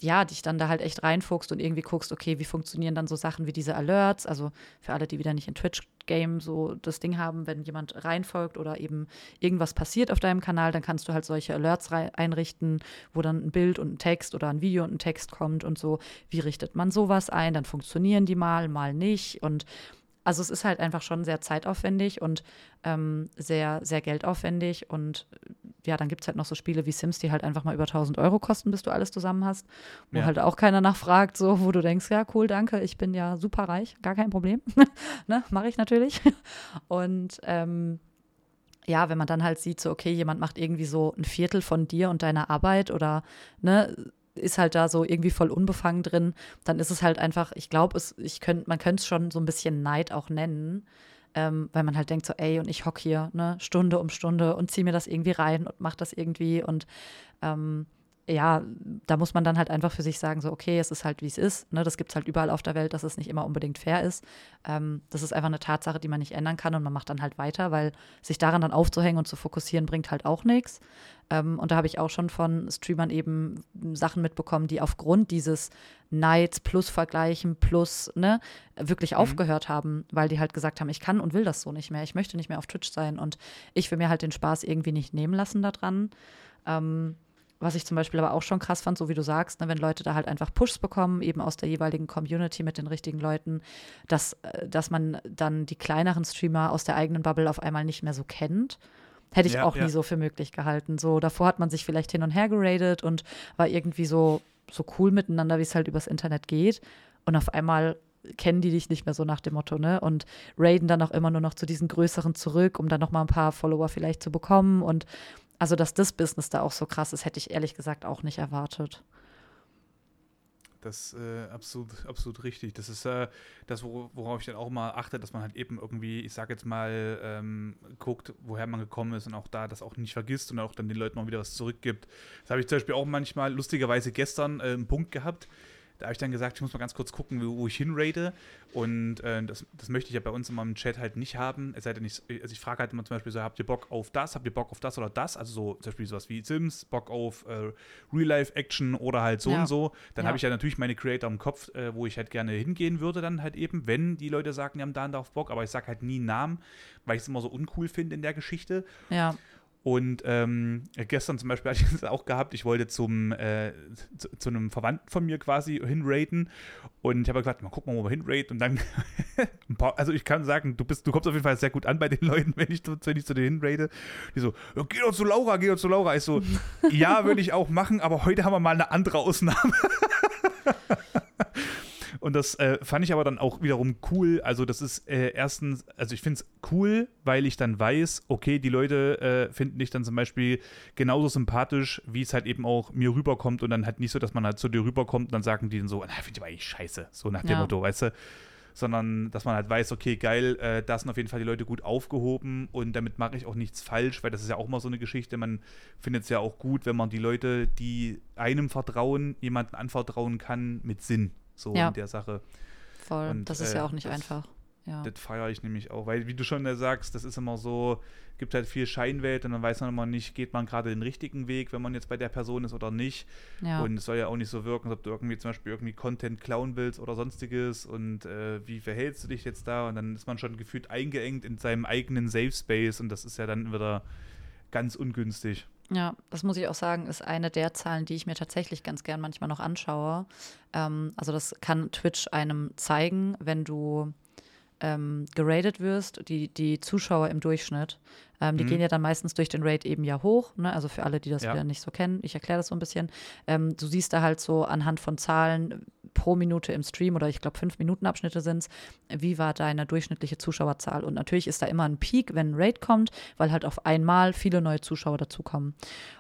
ja, dich dann da halt echt reinfuchst und irgendwie guckst, okay, wie funktionieren dann so Sachen wie diese Alerts, also für alle, die wieder nicht in Twitch-Game so das Ding haben, wenn jemand reinfolgt oder eben irgendwas passiert auf deinem Kanal, dann kannst du halt solche Alerts einrichten, wo dann ein Bild und ein Text oder ein Video und ein Text kommt und so, wie richtet man sowas ein, dann funktionieren die mal, mal nicht. Und also es ist halt einfach schon sehr zeitaufwendig und ähm, sehr, sehr geldaufwendig. Und ja, dann gibt es halt noch so Spiele wie Sims, die halt einfach mal über 1000 Euro kosten, bis du alles zusammen hast. Wo ja. halt auch keiner nachfragt, so, wo du denkst, ja, cool, danke, ich bin ja super reich, gar kein Problem. <laughs> ne, mache ich natürlich. Und ähm, ja, wenn man dann halt sieht, so, okay, jemand macht irgendwie so ein Viertel von dir und deiner Arbeit oder, ne, ist halt da so irgendwie voll unbefangen drin, dann ist es halt einfach, ich glaube, ich könnt, man könnte es schon so ein bisschen Neid auch nennen, ähm, weil man halt denkt so, ey, und ich hock hier, ne, Stunde um Stunde und ziehe mir das irgendwie rein und mach das irgendwie und ähm, ja, da muss man dann halt einfach für sich sagen, so, okay, es ist halt, wie es ist. Ne? Das gibt es halt überall auf der Welt, dass es nicht immer unbedingt fair ist. Ähm, das ist einfach eine Tatsache, die man nicht ändern kann und man macht dann halt weiter, weil sich daran dann aufzuhängen und zu fokussieren, bringt halt auch nichts. Ähm, und da habe ich auch schon von Streamern eben Sachen mitbekommen, die aufgrund dieses Nights plus Vergleichen plus, ne, wirklich mhm. aufgehört haben, weil die halt gesagt haben, ich kann und will das so nicht mehr. Ich möchte nicht mehr auf Twitch sein und ich will mir halt den Spaß irgendwie nicht nehmen lassen daran. Ähm, was ich zum Beispiel aber auch schon krass fand, so wie du sagst, ne, wenn Leute da halt einfach Pushs bekommen, eben aus der jeweiligen Community mit den richtigen Leuten, dass, äh, dass man dann die kleineren Streamer aus der eigenen Bubble auf einmal nicht mehr so kennt. Hätte ich ja, auch ja. nie so für möglich gehalten. So, davor hat man sich vielleicht hin und her geradet und war irgendwie so, so cool miteinander, wie es halt übers Internet geht. Und auf einmal kennen die dich nicht mehr so nach dem Motto, ne? Und raiden dann auch immer nur noch zu diesen größeren zurück, um dann noch mal ein paar Follower vielleicht zu bekommen. Und also, dass das Business da auch so krass ist, hätte ich ehrlich gesagt auch nicht erwartet. Das ist äh, absolut, absolut richtig. Das ist äh, das, worauf ich dann auch mal achte, dass man halt eben irgendwie, ich sage jetzt mal, ähm, guckt, woher man gekommen ist und auch da das auch nicht vergisst und auch dann den Leuten auch wieder was zurückgibt. Das habe ich zum Beispiel auch manchmal lustigerweise gestern äh, einen Punkt gehabt da habe ich dann gesagt, ich muss mal ganz kurz gucken, wo ich hinrate. Und äh, das, das möchte ich ja bei uns immer im Chat halt nicht haben. Es sei denn, ich, also ich frage halt immer zum Beispiel so, habt ihr Bock auf das, habt ihr Bock auf das oder das? Also so zum Beispiel sowas wie Sims, Bock auf äh, Real-Life-Action oder halt so ja. und so. Dann ja. habe ich ja natürlich meine Creator im Kopf, äh, wo ich halt gerne hingehen würde, dann halt eben, wenn die Leute sagen, die haben da und da auf Bock. Aber ich sage halt nie einen Namen, weil ich es immer so uncool finde in der Geschichte. Ja. Und ähm, gestern zum Beispiel hatte ich <laughs> es auch gehabt, ich wollte zum, äh, zu, zu, einem Verwandten von mir quasi hinraten. Und ich habe gesagt, mal gucken, wo wir hinraten. Und dann, <laughs> paar, also ich kann sagen, du, bist, du kommst auf jeden Fall sehr gut an bei den <laughs> Leuten, wenn ich, wenn ich zu denen hinrate. Die so, ja, geh doch zu Laura, geh doch zu Laura. Ich so, ja, würde ich auch machen, aber heute haben wir mal eine andere Ausnahme. Und das äh, fand ich aber dann auch wiederum cool. Also, das ist äh, erstens, also ich finde es cool, weil ich dann weiß, okay, die Leute äh, finden dich dann zum Beispiel genauso sympathisch, wie es halt eben auch mir rüberkommt. Und dann halt nicht so, dass man halt zu dir rüberkommt und dann sagen die dann so, na, finde ich aber eigentlich scheiße. So nach dem ja. Motto, weißt du? sondern dass man halt weiß, okay, geil, äh, da sind auf jeden Fall die Leute gut aufgehoben und damit mache ich auch nichts falsch, weil das ist ja auch mal so eine Geschichte, man findet es ja auch gut, wenn man die Leute, die einem vertrauen, jemanden anvertrauen kann, mit Sinn so ja. in der Sache. Voll, und, das ist äh, ja auch nicht das, einfach. Ja. Das feiere ich nämlich auch, weil, wie du schon sagst, das ist immer so, gibt halt viel Scheinwelt und dann weiß man immer nicht, geht man gerade den richtigen Weg, wenn man jetzt bei der Person ist oder nicht. Ja. Und es soll ja auch nicht so wirken, als ob du irgendwie zum Beispiel irgendwie Content klauen willst oder sonstiges und äh, wie verhältst du dich jetzt da? Und dann ist man schon gefühlt eingeengt in seinem eigenen Safe Space und das ist ja dann wieder ganz ungünstig. Ja, das muss ich auch sagen, ist eine der Zahlen, die ich mir tatsächlich ganz gern manchmal noch anschaue. Ähm, also das kann Twitch einem zeigen, wenn du ähm, geradet wirst, die, die Zuschauer im Durchschnitt. Ähm, die mhm. gehen ja dann meistens durch den Raid eben ja hoch. Ne? Also für alle, die das ja. wieder nicht so kennen, ich erkläre das so ein bisschen. Ähm, du siehst da halt so anhand von Zahlen pro Minute im Stream oder ich glaube fünf Minuten Abschnitte sind es, wie war deine durchschnittliche Zuschauerzahl? Und natürlich ist da immer ein Peak, wenn ein Raid kommt, weil halt auf einmal viele neue Zuschauer dazukommen.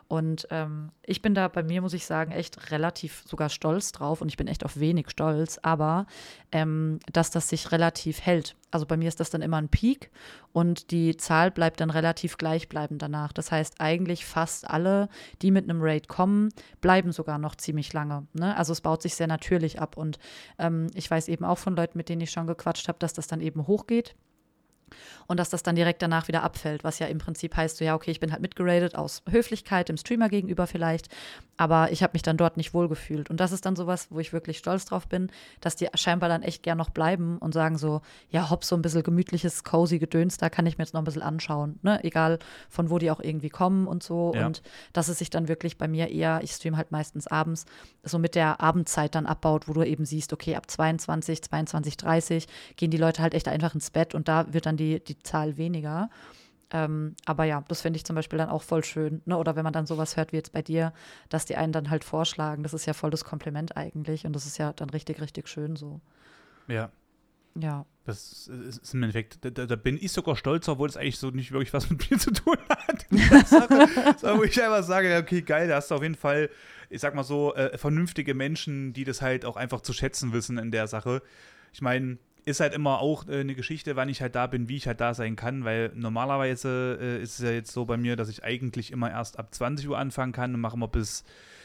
Und ähm, ich bin da bei mir, muss ich sagen, echt relativ sogar stolz drauf und ich bin echt auf wenig stolz, aber ähm, dass das sich relativ hält. Also bei mir ist das dann immer ein Peak und die Zahl bleibt dann relativ gleichbleibend danach. Das heißt, eigentlich fast alle, die mit einem Raid kommen, bleiben sogar noch ziemlich lange. Ne? Also es baut sich sehr natürlich ab und ähm, ich weiß eben auch von Leuten, mit denen ich schon gequatscht habe, dass das dann eben hochgeht und dass das dann direkt danach wieder abfällt, was ja im Prinzip heißt, so ja, okay, ich bin halt mitgeradet aus Höflichkeit dem Streamer gegenüber vielleicht, aber ich habe mich dann dort nicht wohlgefühlt. Und das ist dann sowas, wo ich wirklich stolz drauf bin, dass die scheinbar dann echt gern noch bleiben und sagen so, ja, hopp, so ein bisschen gemütliches, cozy Gedöns, da kann ich mir jetzt noch ein bisschen anschauen, ne? Egal von wo die auch irgendwie kommen und so. Ja. Und dass es sich dann wirklich bei mir eher, ich stream halt meistens abends, so mit der Abendzeit dann abbaut, wo du eben siehst, okay, ab 22, 22, 30 gehen die Leute halt echt einfach ins Bett und da wird dann die, die Zahl weniger. Ähm, aber ja, das finde ich zum Beispiel dann auch voll schön. Ne? Oder wenn man dann sowas hört wie jetzt bei dir, dass die einen dann halt vorschlagen, das ist ja voll das Kompliment eigentlich und das ist ja dann richtig, richtig schön so. Ja. Ja. Das ist im Endeffekt, da, da bin ich sogar stolz, obwohl es eigentlich so nicht wirklich was mit mir zu tun hat. <laughs> so, wo ich einfach sage, okay, geil, da hast du auf jeden Fall, ich sag mal so, äh, vernünftige Menschen, die das halt auch einfach zu schätzen wissen in der Sache. Ich meine, ist halt immer auch äh, eine Geschichte, wann ich halt da bin, wie ich halt da sein kann, weil normalerweise äh, ist es ja jetzt so bei mir, dass ich eigentlich immer erst ab 20 Uhr anfangen kann und mache immer bis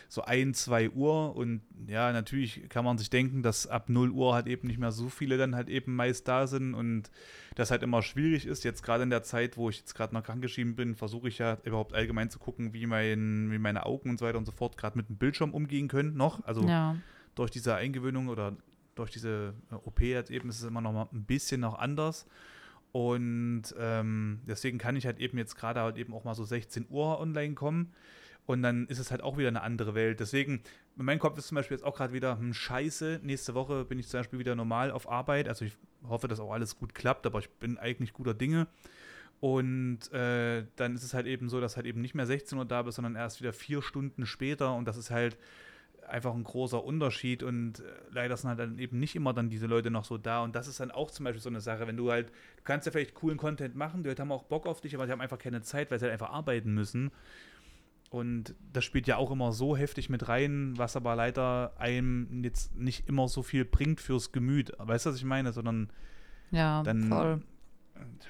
so 1, 2 Uhr und ja, natürlich kann man sich denken, dass ab 0 Uhr halt eben nicht mehr so viele dann halt eben meist da sind und das halt immer schwierig ist. Jetzt gerade in der Zeit, wo ich jetzt gerade noch krankgeschrieben bin, versuche ich ja überhaupt allgemein zu gucken, wie, mein, wie meine Augen und so weiter und so fort gerade mit dem Bildschirm umgehen können noch. Also ja. durch diese Eingewöhnung oder durch diese äh, OP jetzt eben ist es immer noch mal ein bisschen noch anders. Und ähm, deswegen kann ich halt eben jetzt gerade halt eben auch mal so 16 Uhr online kommen. Und dann ist es halt auch wieder eine andere Welt. Deswegen, mein Kopf ist zum Beispiel jetzt auch gerade wieder, hm, scheiße, nächste Woche bin ich zum Beispiel wieder normal auf Arbeit. Also ich hoffe, dass auch alles gut klappt, aber ich bin eigentlich guter Dinge. Und äh, dann ist es halt eben so, dass halt eben nicht mehr 16 Uhr da bist, sondern erst wieder vier Stunden später. Und das ist halt, einfach ein großer Unterschied und äh, leider sind halt dann eben nicht immer dann diese Leute noch so da und das ist dann auch zum Beispiel so eine Sache, wenn du halt, du kannst ja vielleicht coolen Content machen, die Leute haben auch Bock auf dich, aber sie haben einfach keine Zeit, weil sie halt einfach arbeiten müssen Und das spielt ja auch immer so heftig mit rein, was aber leider einem jetzt nicht immer so viel bringt fürs Gemüt. Weißt du, was ich meine? Sondern ja, dann, voll.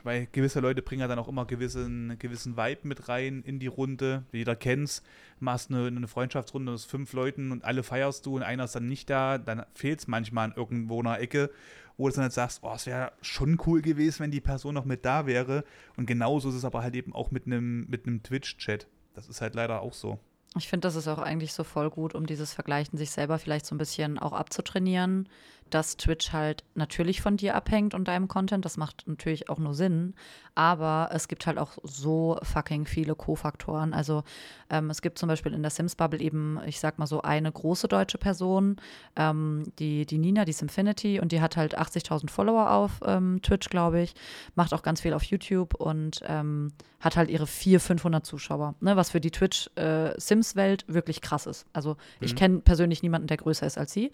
Weil gewisse Leute bringen ja dann auch immer gewissen, gewissen Vibe mit rein in die Runde. Jeder kennt's. Machst eine, eine Freundschaftsrunde aus fünf Leuten und alle feierst du und einer ist dann nicht da. Dann fehlt es manchmal an irgendwo einer Ecke, wo du dann halt sagst, oh, es wäre schon cool gewesen, wenn die Person noch mit da wäre. Und genauso ist es aber halt eben auch mit einem mit Twitch-Chat. Das ist halt leider auch so. Ich finde, das ist auch eigentlich so voll gut, um dieses Vergleichen sich selber vielleicht so ein bisschen auch abzutrainieren, dass Twitch halt natürlich von dir abhängt und deinem Content. Das macht natürlich auch nur Sinn. Aber es gibt halt auch so fucking viele Co-Faktoren. Also ähm, es gibt zum Beispiel in der Sims-Bubble eben, ich sag mal so, eine große deutsche Person, ähm, die, die Nina, die Simfinity, und die hat halt 80.000 Follower auf ähm, Twitch, glaube ich, macht auch ganz viel auf YouTube und ähm, hat halt ihre 400, 500 Zuschauer, ne, was für die Twitch-Sims-Welt äh, wirklich krass ist. Also mhm. ich kenne persönlich niemanden, der größer ist als sie.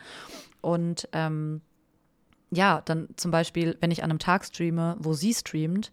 Und ähm, ja, dann zum Beispiel, wenn ich an einem Tag streame, wo sie streamt,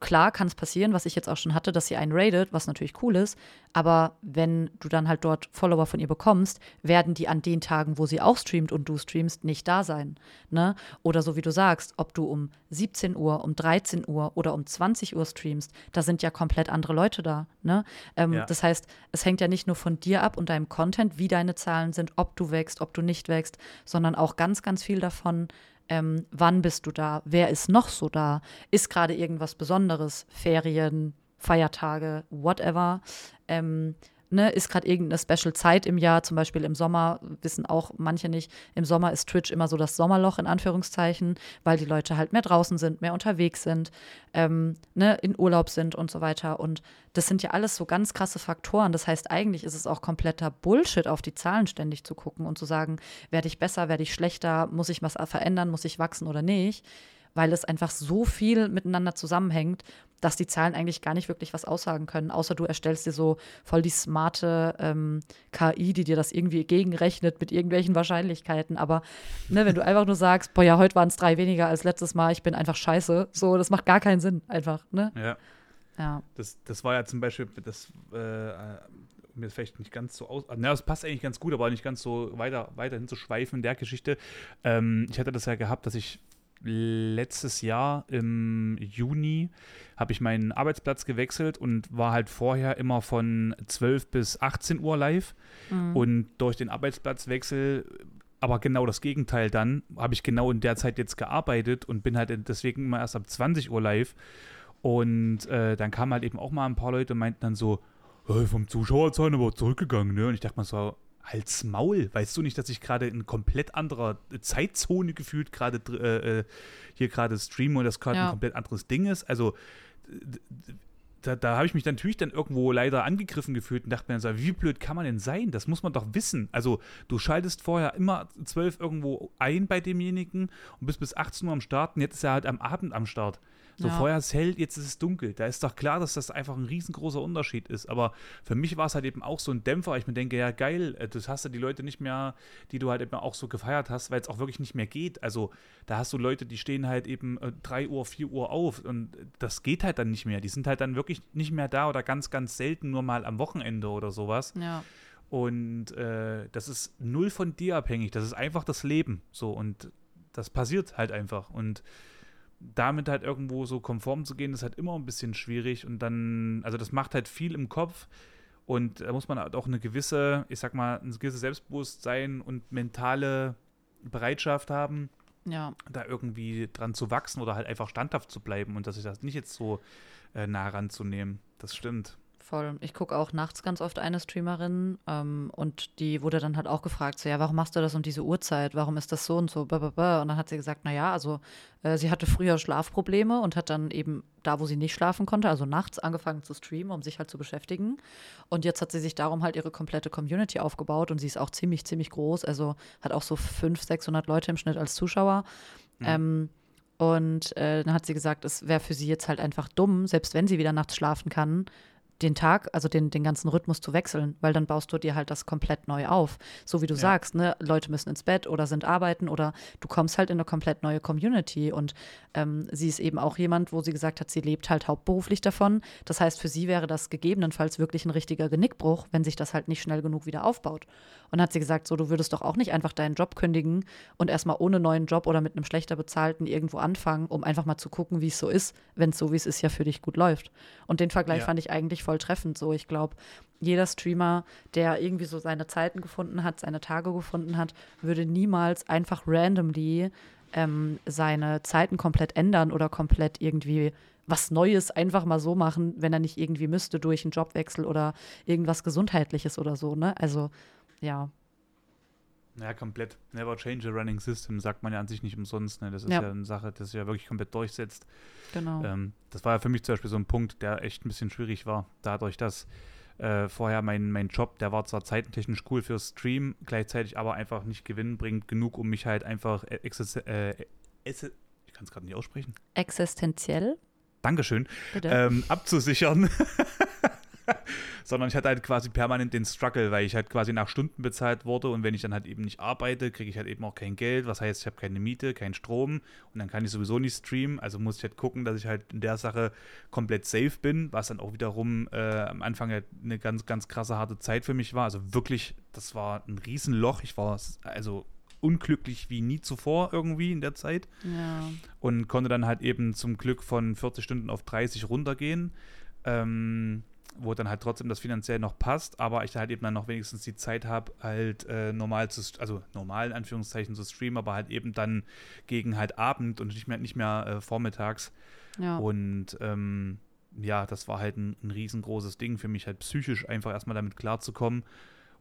klar kann es passieren, was ich jetzt auch schon hatte, dass sie einen raidet, was natürlich cool ist. Aber wenn du dann halt dort Follower von ihr bekommst, werden die an den Tagen, wo sie auch streamt und du streamst, nicht da sein. Ne? Oder so wie du sagst, ob du um 17 Uhr, um 13 Uhr oder um 20 Uhr streamst, da sind ja komplett andere Leute da. Ne? Ähm, ja. Das heißt, es hängt ja nicht nur von dir ab und deinem Content, wie deine Zahlen sind, ob du wächst, ob du nicht wächst, sondern auch ganz, ganz viel davon, ähm, wann bist du da? Wer ist noch so da? Ist gerade irgendwas Besonderes? Ferien, Feiertage, whatever. Ähm, ne, ist gerade irgendeine Special Zeit im Jahr, zum Beispiel im Sommer, wissen auch manche nicht, im Sommer ist Twitch immer so das Sommerloch in Anführungszeichen, weil die Leute halt mehr draußen sind, mehr unterwegs sind, ähm, ne, in Urlaub sind und so weiter. Und das sind ja alles so ganz krasse Faktoren. Das heißt, eigentlich ist es auch kompletter Bullshit, auf die Zahlen ständig zu gucken und zu sagen, werde ich besser, werde ich schlechter, muss ich was verändern, muss ich wachsen oder nicht weil es einfach so viel miteinander zusammenhängt, dass die Zahlen eigentlich gar nicht wirklich was aussagen können, außer du erstellst dir so voll die smarte ähm, KI, die dir das irgendwie gegenrechnet mit irgendwelchen Wahrscheinlichkeiten. Aber ne, wenn du einfach nur sagst, boah, ja, heute waren es drei weniger als letztes Mal, ich bin einfach scheiße, so, das macht gar keinen Sinn, einfach, ne? Ja. Ja. Das, das war ja zum Beispiel, das, äh, mir vielleicht nicht ganz so aus. Na, das passt eigentlich ganz gut, aber nicht ganz so weiter, weiterhin zu schweifen in der Geschichte. Ähm, ich hatte das ja gehabt, dass ich letztes Jahr im Juni habe ich meinen Arbeitsplatz gewechselt und war halt vorher immer von 12 bis 18 Uhr live. Mhm. Und durch den Arbeitsplatzwechsel, aber genau das Gegenteil dann, habe ich genau in der Zeit jetzt gearbeitet und bin halt deswegen immer erst ab 20 Uhr live. Und äh, dann kamen halt eben auch mal ein paar Leute und meinten dann so, hey, vom Zuschauerzahlen aber zurückgegangen, ne? Und ich dachte mal so, Halt's Maul. Weißt du nicht, dass ich gerade in komplett anderer Zeitzone gefühlt gerade äh, äh, hier gerade streame und das gerade ja. ein komplett anderes Ding ist? Also da, da habe ich mich dann natürlich dann irgendwo leider angegriffen gefühlt und dachte mir dann so, wie blöd kann man denn sein? Das muss man doch wissen. Also du schaltest vorher immer zwölf irgendwo ein bei demjenigen und bist bis 18 Uhr am Start und jetzt ist er halt am Abend am Start. So ja. vorher ist es hell, jetzt ist es dunkel. Da ist doch klar, dass das einfach ein riesengroßer Unterschied ist. Aber für mich war es halt eben auch so ein Dämpfer. Ich mir denke, ja geil, äh, das hast du die Leute nicht mehr, die du halt eben auch so gefeiert hast, weil es auch wirklich nicht mehr geht. Also da hast du Leute, die stehen halt eben äh, 3 Uhr, 4 Uhr auf und das geht halt dann nicht mehr. Die sind halt dann wirklich nicht mehr da oder ganz, ganz selten nur mal am Wochenende oder sowas. Ja. Und äh, das ist null von dir abhängig. Das ist einfach das Leben. So und das passiert halt einfach. Und damit halt irgendwo so konform zu gehen, ist halt immer ein bisschen schwierig und dann, also das macht halt viel im Kopf und da muss man halt auch eine gewisse, ich sag mal, ein gewisses Selbstbewusstsein und mentale Bereitschaft haben, ja. da irgendwie dran zu wachsen oder halt einfach standhaft zu bleiben und dass ich das nicht jetzt so äh, nah ranzunehmen. Das stimmt voll. Ich gucke auch nachts ganz oft eine Streamerin ähm, und die wurde dann halt auch gefragt, so, ja, warum machst du das um diese Uhrzeit? Warum ist das so und so? Und dann hat sie gesagt, naja, also äh, sie hatte früher Schlafprobleme und hat dann eben da, wo sie nicht schlafen konnte, also nachts angefangen zu streamen, um sich halt zu beschäftigen. Und jetzt hat sie sich darum halt ihre komplette Community aufgebaut und sie ist auch ziemlich, ziemlich groß. Also hat auch so 500, 600 Leute im Schnitt als Zuschauer. Mhm. Ähm, und äh, dann hat sie gesagt, es wäre für sie jetzt halt einfach dumm, selbst wenn sie wieder nachts schlafen kann, den Tag, also den, den ganzen Rhythmus zu wechseln, weil dann baust du dir halt das komplett neu auf. So wie du ja. sagst, ne, Leute müssen ins Bett oder sind arbeiten oder du kommst halt in eine komplett neue Community. Und ähm, sie ist eben auch jemand, wo sie gesagt hat, sie lebt halt hauptberuflich davon. Das heißt, für sie wäre das gegebenenfalls wirklich ein richtiger Genickbruch, wenn sich das halt nicht schnell genug wieder aufbaut. Und hat sie gesagt, so, du würdest doch auch nicht einfach deinen Job kündigen und erstmal ohne neuen Job oder mit einem schlechter bezahlten irgendwo anfangen, um einfach mal zu gucken, wie es so ist, wenn es so, wie es ist, ja für dich gut läuft. Und den Vergleich ja. fand ich eigentlich voll treffend. So, ich glaube, jeder Streamer, der irgendwie so seine Zeiten gefunden hat, seine Tage gefunden hat, würde niemals einfach randomly ähm, seine Zeiten komplett ändern oder komplett irgendwie was Neues einfach mal so machen, wenn er nicht irgendwie müsste durch einen Jobwechsel oder irgendwas Gesundheitliches oder so, ne? Also, ja. Ja, komplett. Never change a running system, sagt man ja an sich nicht umsonst. Ne? Das ist ja. ja eine Sache, das sich ja wirklich komplett durchsetzt. Genau. Ähm, das war ja für mich zum Beispiel so ein Punkt, der echt ein bisschen schwierig war. Dadurch, dass äh, vorher mein, mein Job, der war zwar zeitentechnisch cool für Stream, gleichzeitig aber einfach nicht gewinnbringend genug, um mich halt einfach äh, äh, ich kann es gerade nicht aussprechen. Existenziell? Dankeschön. Ähm, abzusichern. <laughs> <laughs> sondern ich hatte halt quasi permanent den Struggle, weil ich halt quasi nach Stunden bezahlt wurde und wenn ich dann halt eben nicht arbeite, kriege ich halt eben auch kein Geld. Was heißt, ich habe keine Miete, keinen Strom und dann kann ich sowieso nicht streamen. Also muss ich halt gucken, dass ich halt in der Sache komplett safe bin, was dann auch wiederum äh, am Anfang halt eine ganz, ganz krasse harte Zeit für mich war. Also wirklich, das war ein Riesenloch. Ich war also unglücklich wie nie zuvor irgendwie in der Zeit. Ja. Und konnte dann halt eben zum Glück von 40 Stunden auf 30 runtergehen. Ähm, wo dann halt trotzdem das finanziell noch passt, aber ich halt eben dann noch wenigstens die Zeit habe, halt äh, normal zu, also normal in Anführungszeichen zu streamen, aber halt eben dann gegen halt Abend und nicht mehr, nicht mehr äh, vormittags. Ja. Und ähm, ja, das war halt ein, ein, riesengroßes Ding für mich, halt psychisch einfach erstmal damit klarzukommen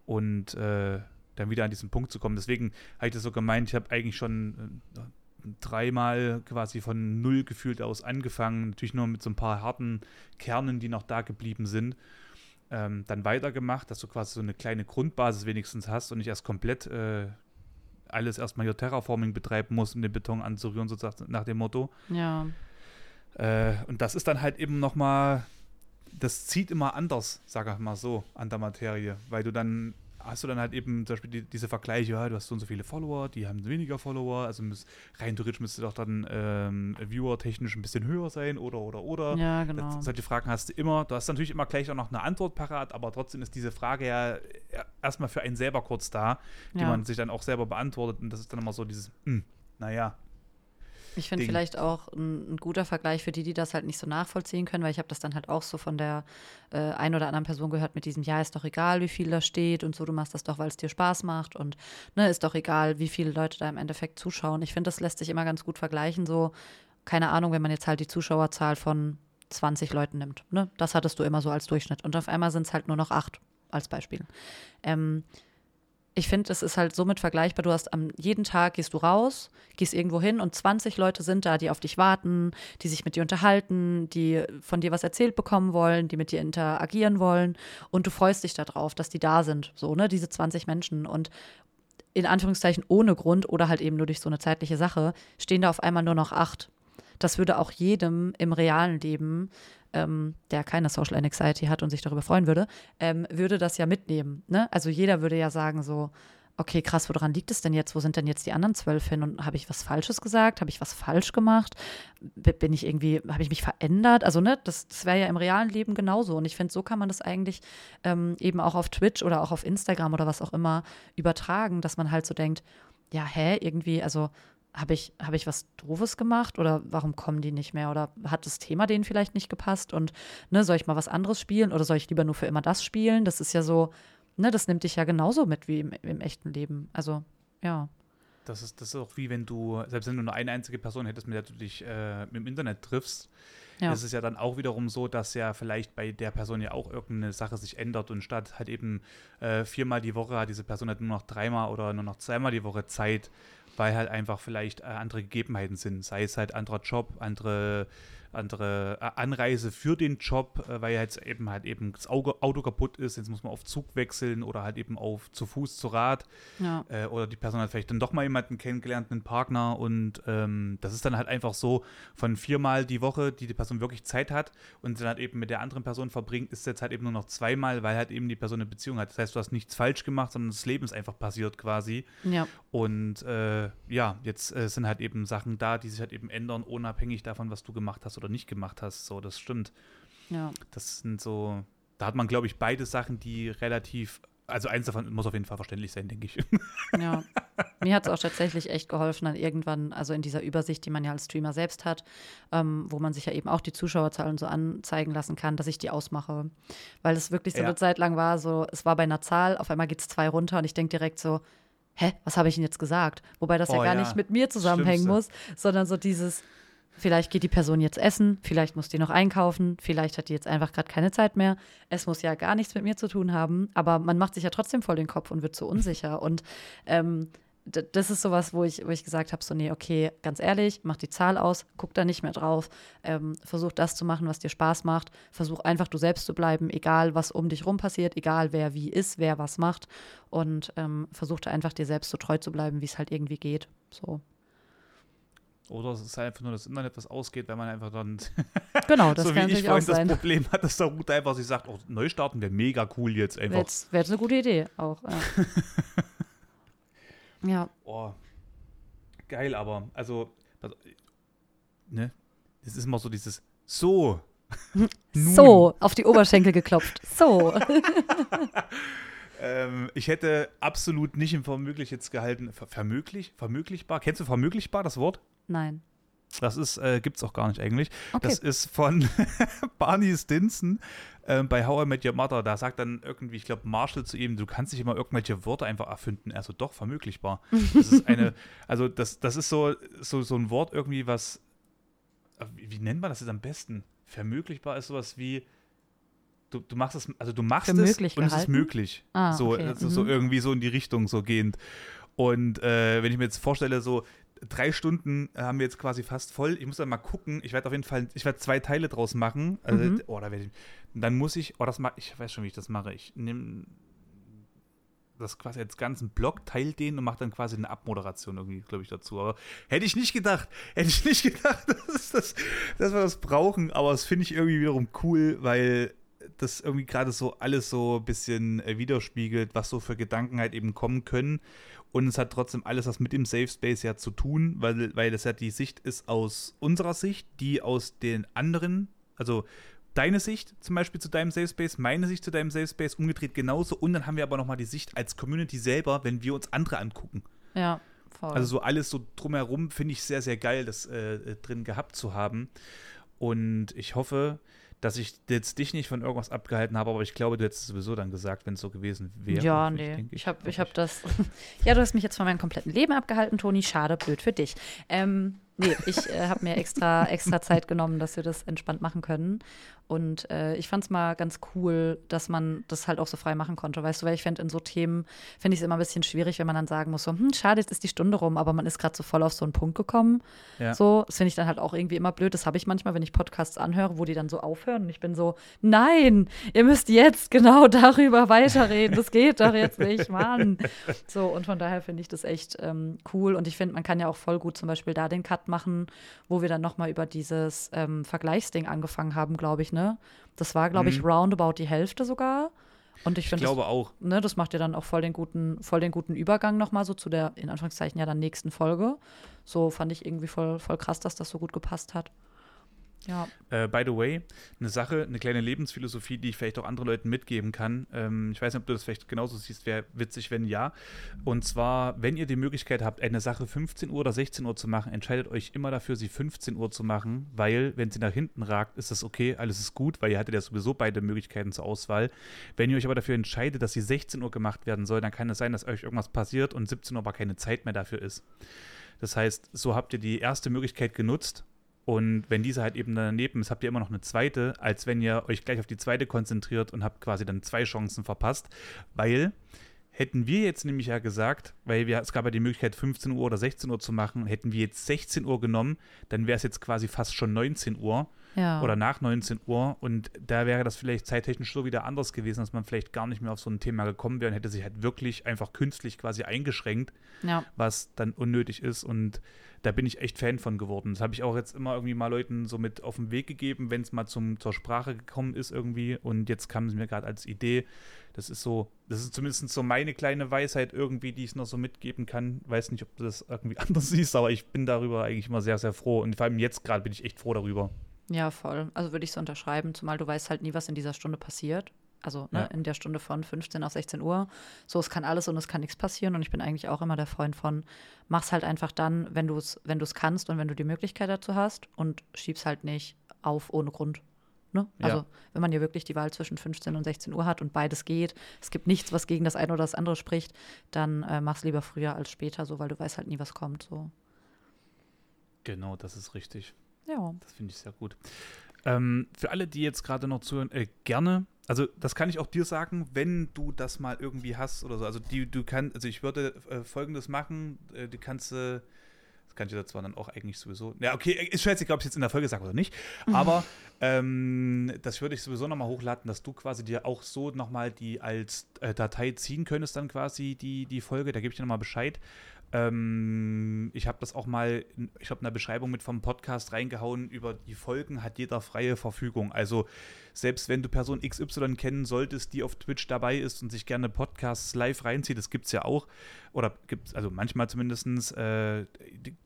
und äh, dann wieder an diesen Punkt zu kommen. Deswegen habe ich das so gemeint, ich habe eigentlich schon äh, dreimal quasi von null gefühlt aus angefangen, natürlich nur mit so ein paar harten Kernen, die noch da geblieben sind. Ähm, dann weitergemacht, dass du quasi so eine kleine Grundbasis wenigstens hast und nicht erst komplett äh, alles erstmal hier Terraforming betreiben musst, um den Beton anzurühren, sozusagen nach dem Motto. Ja. Äh, und das ist dann halt eben nochmal, das zieht immer anders, sag ich mal so, an der Materie, weil du dann hast du dann halt eben zum Beispiel die, diese Vergleiche, ja, du hast so und so viele Follower, die haben weniger Follower, also muss, rein theoretisch müsste doch dann ähm, Viewer-technisch ein bisschen höher sein oder oder oder. Ja, genau. Das, solche Fragen hast du immer. Du hast natürlich immer gleich auch noch eine Antwort parat, aber trotzdem ist diese Frage ja erstmal für einen selber kurz da, die ja. man sich dann auch selber beantwortet und das ist dann immer so dieses, mh, hm, naja, ich finde vielleicht auch ein, ein, guter Vergleich für die, die das halt nicht so nachvollziehen können, weil ich habe das dann halt auch so von der äh, ein oder anderen Person gehört mit diesem, ja, ist doch egal, wie viel da steht und so, du machst das doch, weil es dir Spaß macht und ne, ist doch egal, wie viele Leute da im Endeffekt zuschauen. Ich finde, das lässt sich immer ganz gut vergleichen, so, keine Ahnung, wenn man jetzt halt die Zuschauerzahl von 20 Leuten nimmt, ne, das hattest du immer so als Durchschnitt und auf einmal sind es halt nur noch acht als Beispiel. Ähm, ich finde, es ist halt somit vergleichbar. Du hast am jeden Tag gehst du raus, gehst irgendwo hin und 20 Leute sind da, die auf dich warten, die sich mit dir unterhalten, die von dir was erzählt bekommen wollen, die mit dir interagieren wollen und du freust dich darauf, dass die da sind, so, ne, diese 20 Menschen und in Anführungszeichen ohne Grund oder halt eben nur durch so eine zeitliche Sache stehen da auf einmal nur noch acht. Das würde auch jedem im realen Leben ähm, der keine Social Anxiety hat und sich darüber freuen würde, ähm, würde das ja mitnehmen. Ne? Also jeder würde ja sagen so, okay, krass, woran liegt es denn jetzt? Wo sind denn jetzt die anderen zwölf hin? Und habe ich was Falsches gesagt? Habe ich was falsch gemacht? Bin ich irgendwie, habe ich mich verändert? Also, ne, das, das wäre ja im realen Leben genauso. Und ich finde, so kann man das eigentlich ähm, eben auch auf Twitch oder auch auf Instagram oder was auch immer übertragen, dass man halt so denkt, ja, hä, irgendwie, also habe ich, hab ich was Doofes gemacht oder warum kommen die nicht mehr oder hat das Thema denen vielleicht nicht gepasst und ne, soll ich mal was anderes spielen oder soll ich lieber nur für immer das spielen? Das ist ja so, ne, das nimmt dich ja genauso mit wie im, im echten Leben. Also, ja. Das ist, das ist auch wie wenn du, selbst wenn du nur eine einzige Person hättest, mit der du dich äh, im Internet triffst, ja. ist es ja dann auch wiederum so, dass ja vielleicht bei der Person ja auch irgendeine Sache sich ändert und statt halt eben äh, viermal die Woche hat diese Person halt nur noch dreimal oder nur noch zweimal die Woche Zeit weil halt einfach vielleicht äh, andere Gegebenheiten sind. Sei es halt anderer Job, andere andere äh, Anreise für den Job, äh, weil jetzt eben halt eben das Auto, kaputt ist, jetzt muss man auf Zug wechseln oder halt eben auf zu Fuß, zu Rad. Ja. Äh, oder die Person hat vielleicht dann doch mal jemanden kennengelernt, einen Partner und ähm, das ist dann halt einfach so von viermal die Woche, die die Person wirklich Zeit hat und dann halt eben mit der anderen Person verbringt, ist jetzt halt eben nur noch zweimal, weil halt eben die Person eine Beziehung hat. Das heißt, du hast nichts falsch gemacht, sondern das Leben ist einfach passiert quasi. Ja. Und äh, ja, jetzt äh, sind halt eben Sachen da, die sich halt eben ändern, unabhängig davon, was du gemacht hast oder nicht gemacht hast. So, das stimmt. Ja. Das sind so, da hat man, glaube ich, beide Sachen, die relativ, also eins davon muss auf jeden Fall verständlich sein, denke ich. Ja. <laughs> Mir hat es auch tatsächlich echt geholfen, dann irgendwann, also in dieser Übersicht, die man ja als Streamer selbst hat, ähm, wo man sich ja eben auch die Zuschauerzahlen so anzeigen lassen kann, dass ich die ausmache. Weil es wirklich so ja. eine Zeit lang war, so, es war bei einer Zahl, auf einmal geht es zwei runter und ich denke direkt so, hä, was habe ich denn jetzt gesagt? Wobei das oh, ja gar ja. nicht mit mir zusammenhängen Schlimmste. muss, sondern so dieses, Vielleicht geht die Person jetzt essen, vielleicht muss die noch einkaufen, vielleicht hat die jetzt einfach gerade keine Zeit mehr. Es muss ja gar nichts mit mir zu tun haben, aber man macht sich ja trotzdem voll den Kopf und wird so unsicher. Und ähm, das ist sowas, wo ich, wo ich gesagt habe: so, nee, okay, ganz ehrlich, mach die Zahl aus, guck da nicht mehr drauf, ähm, versuch das zu machen, was dir Spaß macht, versuch einfach du selbst zu bleiben, egal was um dich rum passiert, egal wer wie ist, wer was macht und ähm, versuch da einfach dir selbst so treu zu bleiben, wie es halt irgendwie geht. So. Oder es ist einfach nur das Internet, das ausgeht, wenn man einfach dann. <laughs> Genau, das <laughs> so kann wie ich vorhin das Problem hat, dass der Router einfach sich sagt: oh, neu starten wäre mega cool jetzt einfach. Wäre eine gute Idee auch. Ja. <laughs> ja. Oh, geil, aber also, also, ne? Es ist immer so dieses So. so, auf die Oberschenkel geklopft. So. ähm, ich hätte absolut nicht im Vermöglich jetzt gehalten. Ver vermöglich? Vermöglichbar? Kennst du vermöglichbar, das Wort? Nein. Das ist, äh, gibt's auch gar nicht eigentlich. Okay. Das ist von <laughs> Barney Stinson äh, bei How I Met Your Mother. Da sagt dann irgendwie, ich glaube, Marshall zu ihm, du kannst nicht immer irgendwelche Worte einfach erfinden. Also doch, vermöglichbar. Das ist eine, <laughs> also das, das ist so, so, so ein Wort irgendwie, was, äh, wie, wie nennt man das jetzt am besten? Vermöglichbar ist sowas wie, du, du machst es, also du machst es und gehalten? es ist möglich. Ah, so, okay. also, mhm. so irgendwie so in die Richtung so gehend. Und äh, wenn ich mir jetzt vorstelle, so drei Stunden haben wir jetzt quasi fast voll. Ich muss dann mal gucken. Ich werde auf jeden Fall, ich werde zwei Teile draus machen. Also, mhm. oh, da ich, dann muss ich, oh, das mache ich, weiß schon, wie ich das mache. Ich nehme das quasi als ganzen Blog, teile den und mache dann quasi eine Abmoderation irgendwie, glaube ich, dazu. Aber hätte ich nicht gedacht, <laughs> hätte ich nicht gedacht, <laughs> dass, das, dass wir das brauchen. Aber das finde ich irgendwie wiederum cool, weil das irgendwie gerade so alles so ein bisschen äh, widerspiegelt, was so für Gedanken halt eben kommen können. Und es hat trotzdem alles was mit dem Safe Space ja zu tun, weil, weil das ja die Sicht ist aus unserer Sicht, die aus den anderen, also deine Sicht zum Beispiel zu deinem Safe Space, meine Sicht zu deinem Safe Space, umgedreht genauso. Und dann haben wir aber nochmal die Sicht als Community selber, wenn wir uns andere angucken. Ja, voll. Also so alles so drumherum finde ich sehr, sehr geil, das äh, drin gehabt zu haben. Und ich hoffe, dass ich jetzt dich nicht von irgendwas abgehalten habe, aber ich glaube, du hättest es sowieso dann gesagt, wenn es so gewesen wäre. Ja, nee. Ich, ich habe ich hab das. <laughs> ja, du hast mich jetzt von meinem kompletten Leben abgehalten, Toni. Schade, blöd für dich. Ähm, Nee, ich äh, habe mir extra, extra Zeit genommen, dass wir das entspannt machen können. Und äh, ich fand es mal ganz cool, dass man das halt auch so frei machen konnte. Weißt du, weil ich finde, in so Themen finde ich es immer ein bisschen schwierig, wenn man dann sagen muss, so, hm, schade, jetzt ist die Stunde rum, aber man ist gerade so voll auf so einen Punkt gekommen. Ja. So, das finde ich dann halt auch irgendwie immer blöd. Das habe ich manchmal, wenn ich Podcasts anhöre, wo die dann so aufhören. Und ich bin so, nein, ihr müsst jetzt genau <laughs> darüber weiterreden. Das geht doch jetzt nicht, Mann. <laughs> So, und von daher finde ich das echt ähm, cool. Und ich finde, man kann ja auch voll gut zum Beispiel da den Cut machen, wo wir dann nochmal über dieses ähm, Vergleichsding angefangen haben, glaube ich, ne? Das war, glaube ich, mhm. roundabout die Hälfte sogar. Und ich, finde, glaube auch. Ne, das macht ja dann auch voll den guten, voll den guten Übergang nochmal so zu der, in Anführungszeichen, ja dann nächsten Folge. So fand ich irgendwie voll, voll krass, dass das so gut gepasst hat. Ja. Äh, by the way, eine Sache, eine kleine Lebensphilosophie, die ich vielleicht auch anderen Leuten mitgeben kann. Ähm, ich weiß nicht, ob du das vielleicht genauso siehst, wäre witzig, wenn ja. Und zwar, wenn ihr die Möglichkeit habt, eine Sache 15 Uhr oder 16 Uhr zu machen, entscheidet euch immer dafür, sie 15 Uhr zu machen, weil, wenn sie nach hinten ragt, ist das okay, alles ist gut, weil ihr hattet ja sowieso beide Möglichkeiten zur Auswahl. Wenn ihr euch aber dafür entscheidet, dass sie 16 Uhr gemacht werden soll, dann kann es sein, dass euch irgendwas passiert und 17 Uhr aber keine Zeit mehr dafür ist. Das heißt, so habt ihr die erste Möglichkeit genutzt und wenn diese halt eben daneben ist, habt ihr immer noch eine zweite, als wenn ihr euch gleich auf die zweite konzentriert und habt quasi dann zwei Chancen verpasst, weil Hätten wir jetzt nämlich ja gesagt, weil wir, es gab ja die Möglichkeit, 15 Uhr oder 16 Uhr zu machen, hätten wir jetzt 16 Uhr genommen, dann wäre es jetzt quasi fast schon 19 Uhr Ja. oder nach 19 Uhr und da wäre das vielleicht zeittechnisch so wieder anders gewesen, dass man vielleicht gar nicht mehr auf so ein Thema gekommen wäre und hätte sich halt wirklich einfach künstlich quasi eingeschränkt, ja. was dann unnötig ist und da bin ich echt Fan von geworden. Das habe ich auch jetzt immer irgendwie mal Leuten so mit auf den Weg gegeben, wenn es mal zum, zur Sprache gekommen ist irgendwie und jetzt kam es mir gerade als Idee. Das ist so, das ist zumindest so meine kleine Weisheit irgendwie, die ich noch so mitgeben kann. Weiß nicht, ob du das irgendwie <laughs> anders siehst, aber ich bin darüber eigentlich immer sehr, sehr froh und vor allem jetzt gerade bin ich echt froh darüber. Ja, voll. Also würde ich so unterschreiben, zumal du weißt halt nie, was in dieser Stunde passiert. Also ne, Ja. in der Stunde von 15 auf 16 Uhr. So, es kann alles und es kann nichts passieren. Und ich bin eigentlich auch immer der Freund von, mach's halt einfach dann, wenn du es wenn du's kannst und wenn du die Möglichkeit dazu hast und schieb's halt nicht auf ohne Grund. Ne? Ja. Also, wenn man ja wirklich die Wahl zwischen 15 und 16 Uhr hat und beides geht, es gibt nichts, was gegen das eine oder das andere spricht, dann äh, mach's lieber früher als später, so, weil du weißt halt nie, was kommt. So. Genau, das ist richtig. Ja. Das finde ich sehr gut. Ähm, für alle, die jetzt gerade noch zuhören, äh, gerne. Also das kann ich auch dir sagen, wenn du das mal irgendwie hast oder so. Also die, du kannst, also ich würde äh, Folgendes machen. Äh, du kannst, äh, das kann ich dir zwar dann auch eigentlich sowieso. Ja, okay, ist scheißegal, ob ich es jetzt in der Folge sage oder nicht. <laughs> Aber ähm, das würde ich sowieso nochmal hochladen, dass du quasi dir auch so nochmal die als äh, Datei ziehen könntest, dann quasi die, die Folge. Da gebe ich dir nochmal Bescheid. Ähm, ich habe das auch mal, ich habe in der Beschreibung mit vom Podcast reingehauen, über die Folgen hat jeder freie Verfügung. Also selbst wenn du Person XY kennen solltest, die auf Twitch dabei ist und sich gerne Podcasts live reinzieht, das gibt es ja auch, oder gibt also manchmal zumindest, äh,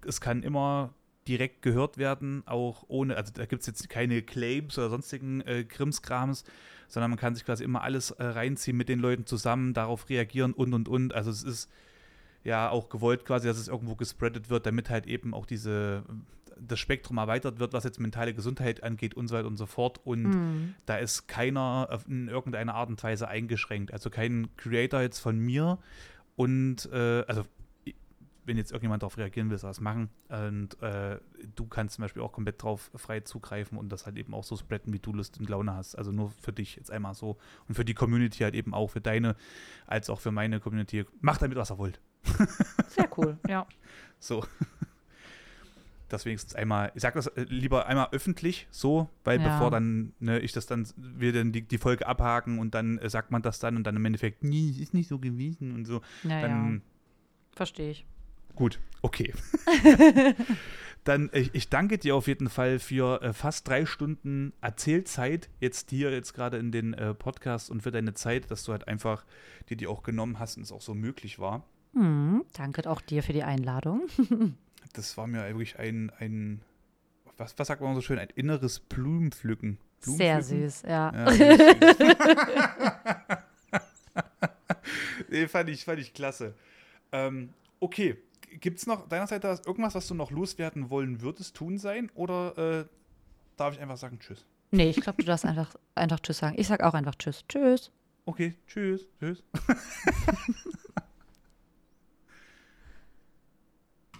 es kann immer direkt gehört werden, auch ohne, also da gibt es jetzt keine Claims oder sonstigen äh, Krimskrams, sondern man kann sich quasi immer alles äh, reinziehen mit den Leuten zusammen, darauf reagieren und und und. Also es ist ja auch gewollt quasi, dass es irgendwo gespreadet wird, damit halt eben auch diese das Spektrum erweitert wird, was jetzt mentale Gesundheit angeht und so weiter und so fort. Und Mhm. da ist keiner in irgendeiner Art und Weise eingeschränkt. Also kein Creator jetzt von mir und äh, also wenn jetzt irgendjemand darauf reagieren will, soll das machen. Und äh, du kannst zum Beispiel auch komplett drauf frei zugreifen und das halt eben auch so spreaden, wie du Lust und Laune hast. Also nur für dich jetzt einmal so. Und für die Community halt eben auch, für deine, als auch für meine Community. Macht damit, was ihr wollt. Sehr cool, ja. <laughs> So. Das wenigstens einmal, ich sag das äh, lieber einmal öffentlich, so, weil Ja. bevor dann, ne, ich das dann, wir dann die, die Folge abhaken und dann äh, sagt man das dann und dann im Endeffekt, nee, es ist nicht so gewesen und so. Ja, Dann. Verstehe ich. gut, okay. <laughs> dann, äh, ich danke dir auf jeden Fall für äh, fast drei Stunden Erzählzeit, jetzt hier, jetzt gerade in den äh, Podcast und für deine Zeit, dass du halt einfach dir die auch genommen hast und es auch so möglich war. Mhm. Danke auch dir für die Einladung. <laughs> Das war mir wirklich ein, ein was, was sagt man so schön, ein inneres Blumenpflücken. Sehr Blumenpflücken? süß, ja. Ja, sehr süß. <laughs> nee, fand ich, fand ich klasse. Ähm, okay, gibt es noch deiner Seite irgendwas, was du noch loswerden wollen würdest, tun sein? Oder äh, darf ich einfach sagen Tschüss? Nee, ich glaube, du darfst einfach, einfach Tschüss sagen. Ich sag auch einfach Tschüss. Tschüss. Okay, tschüss, tschüss. <laughs>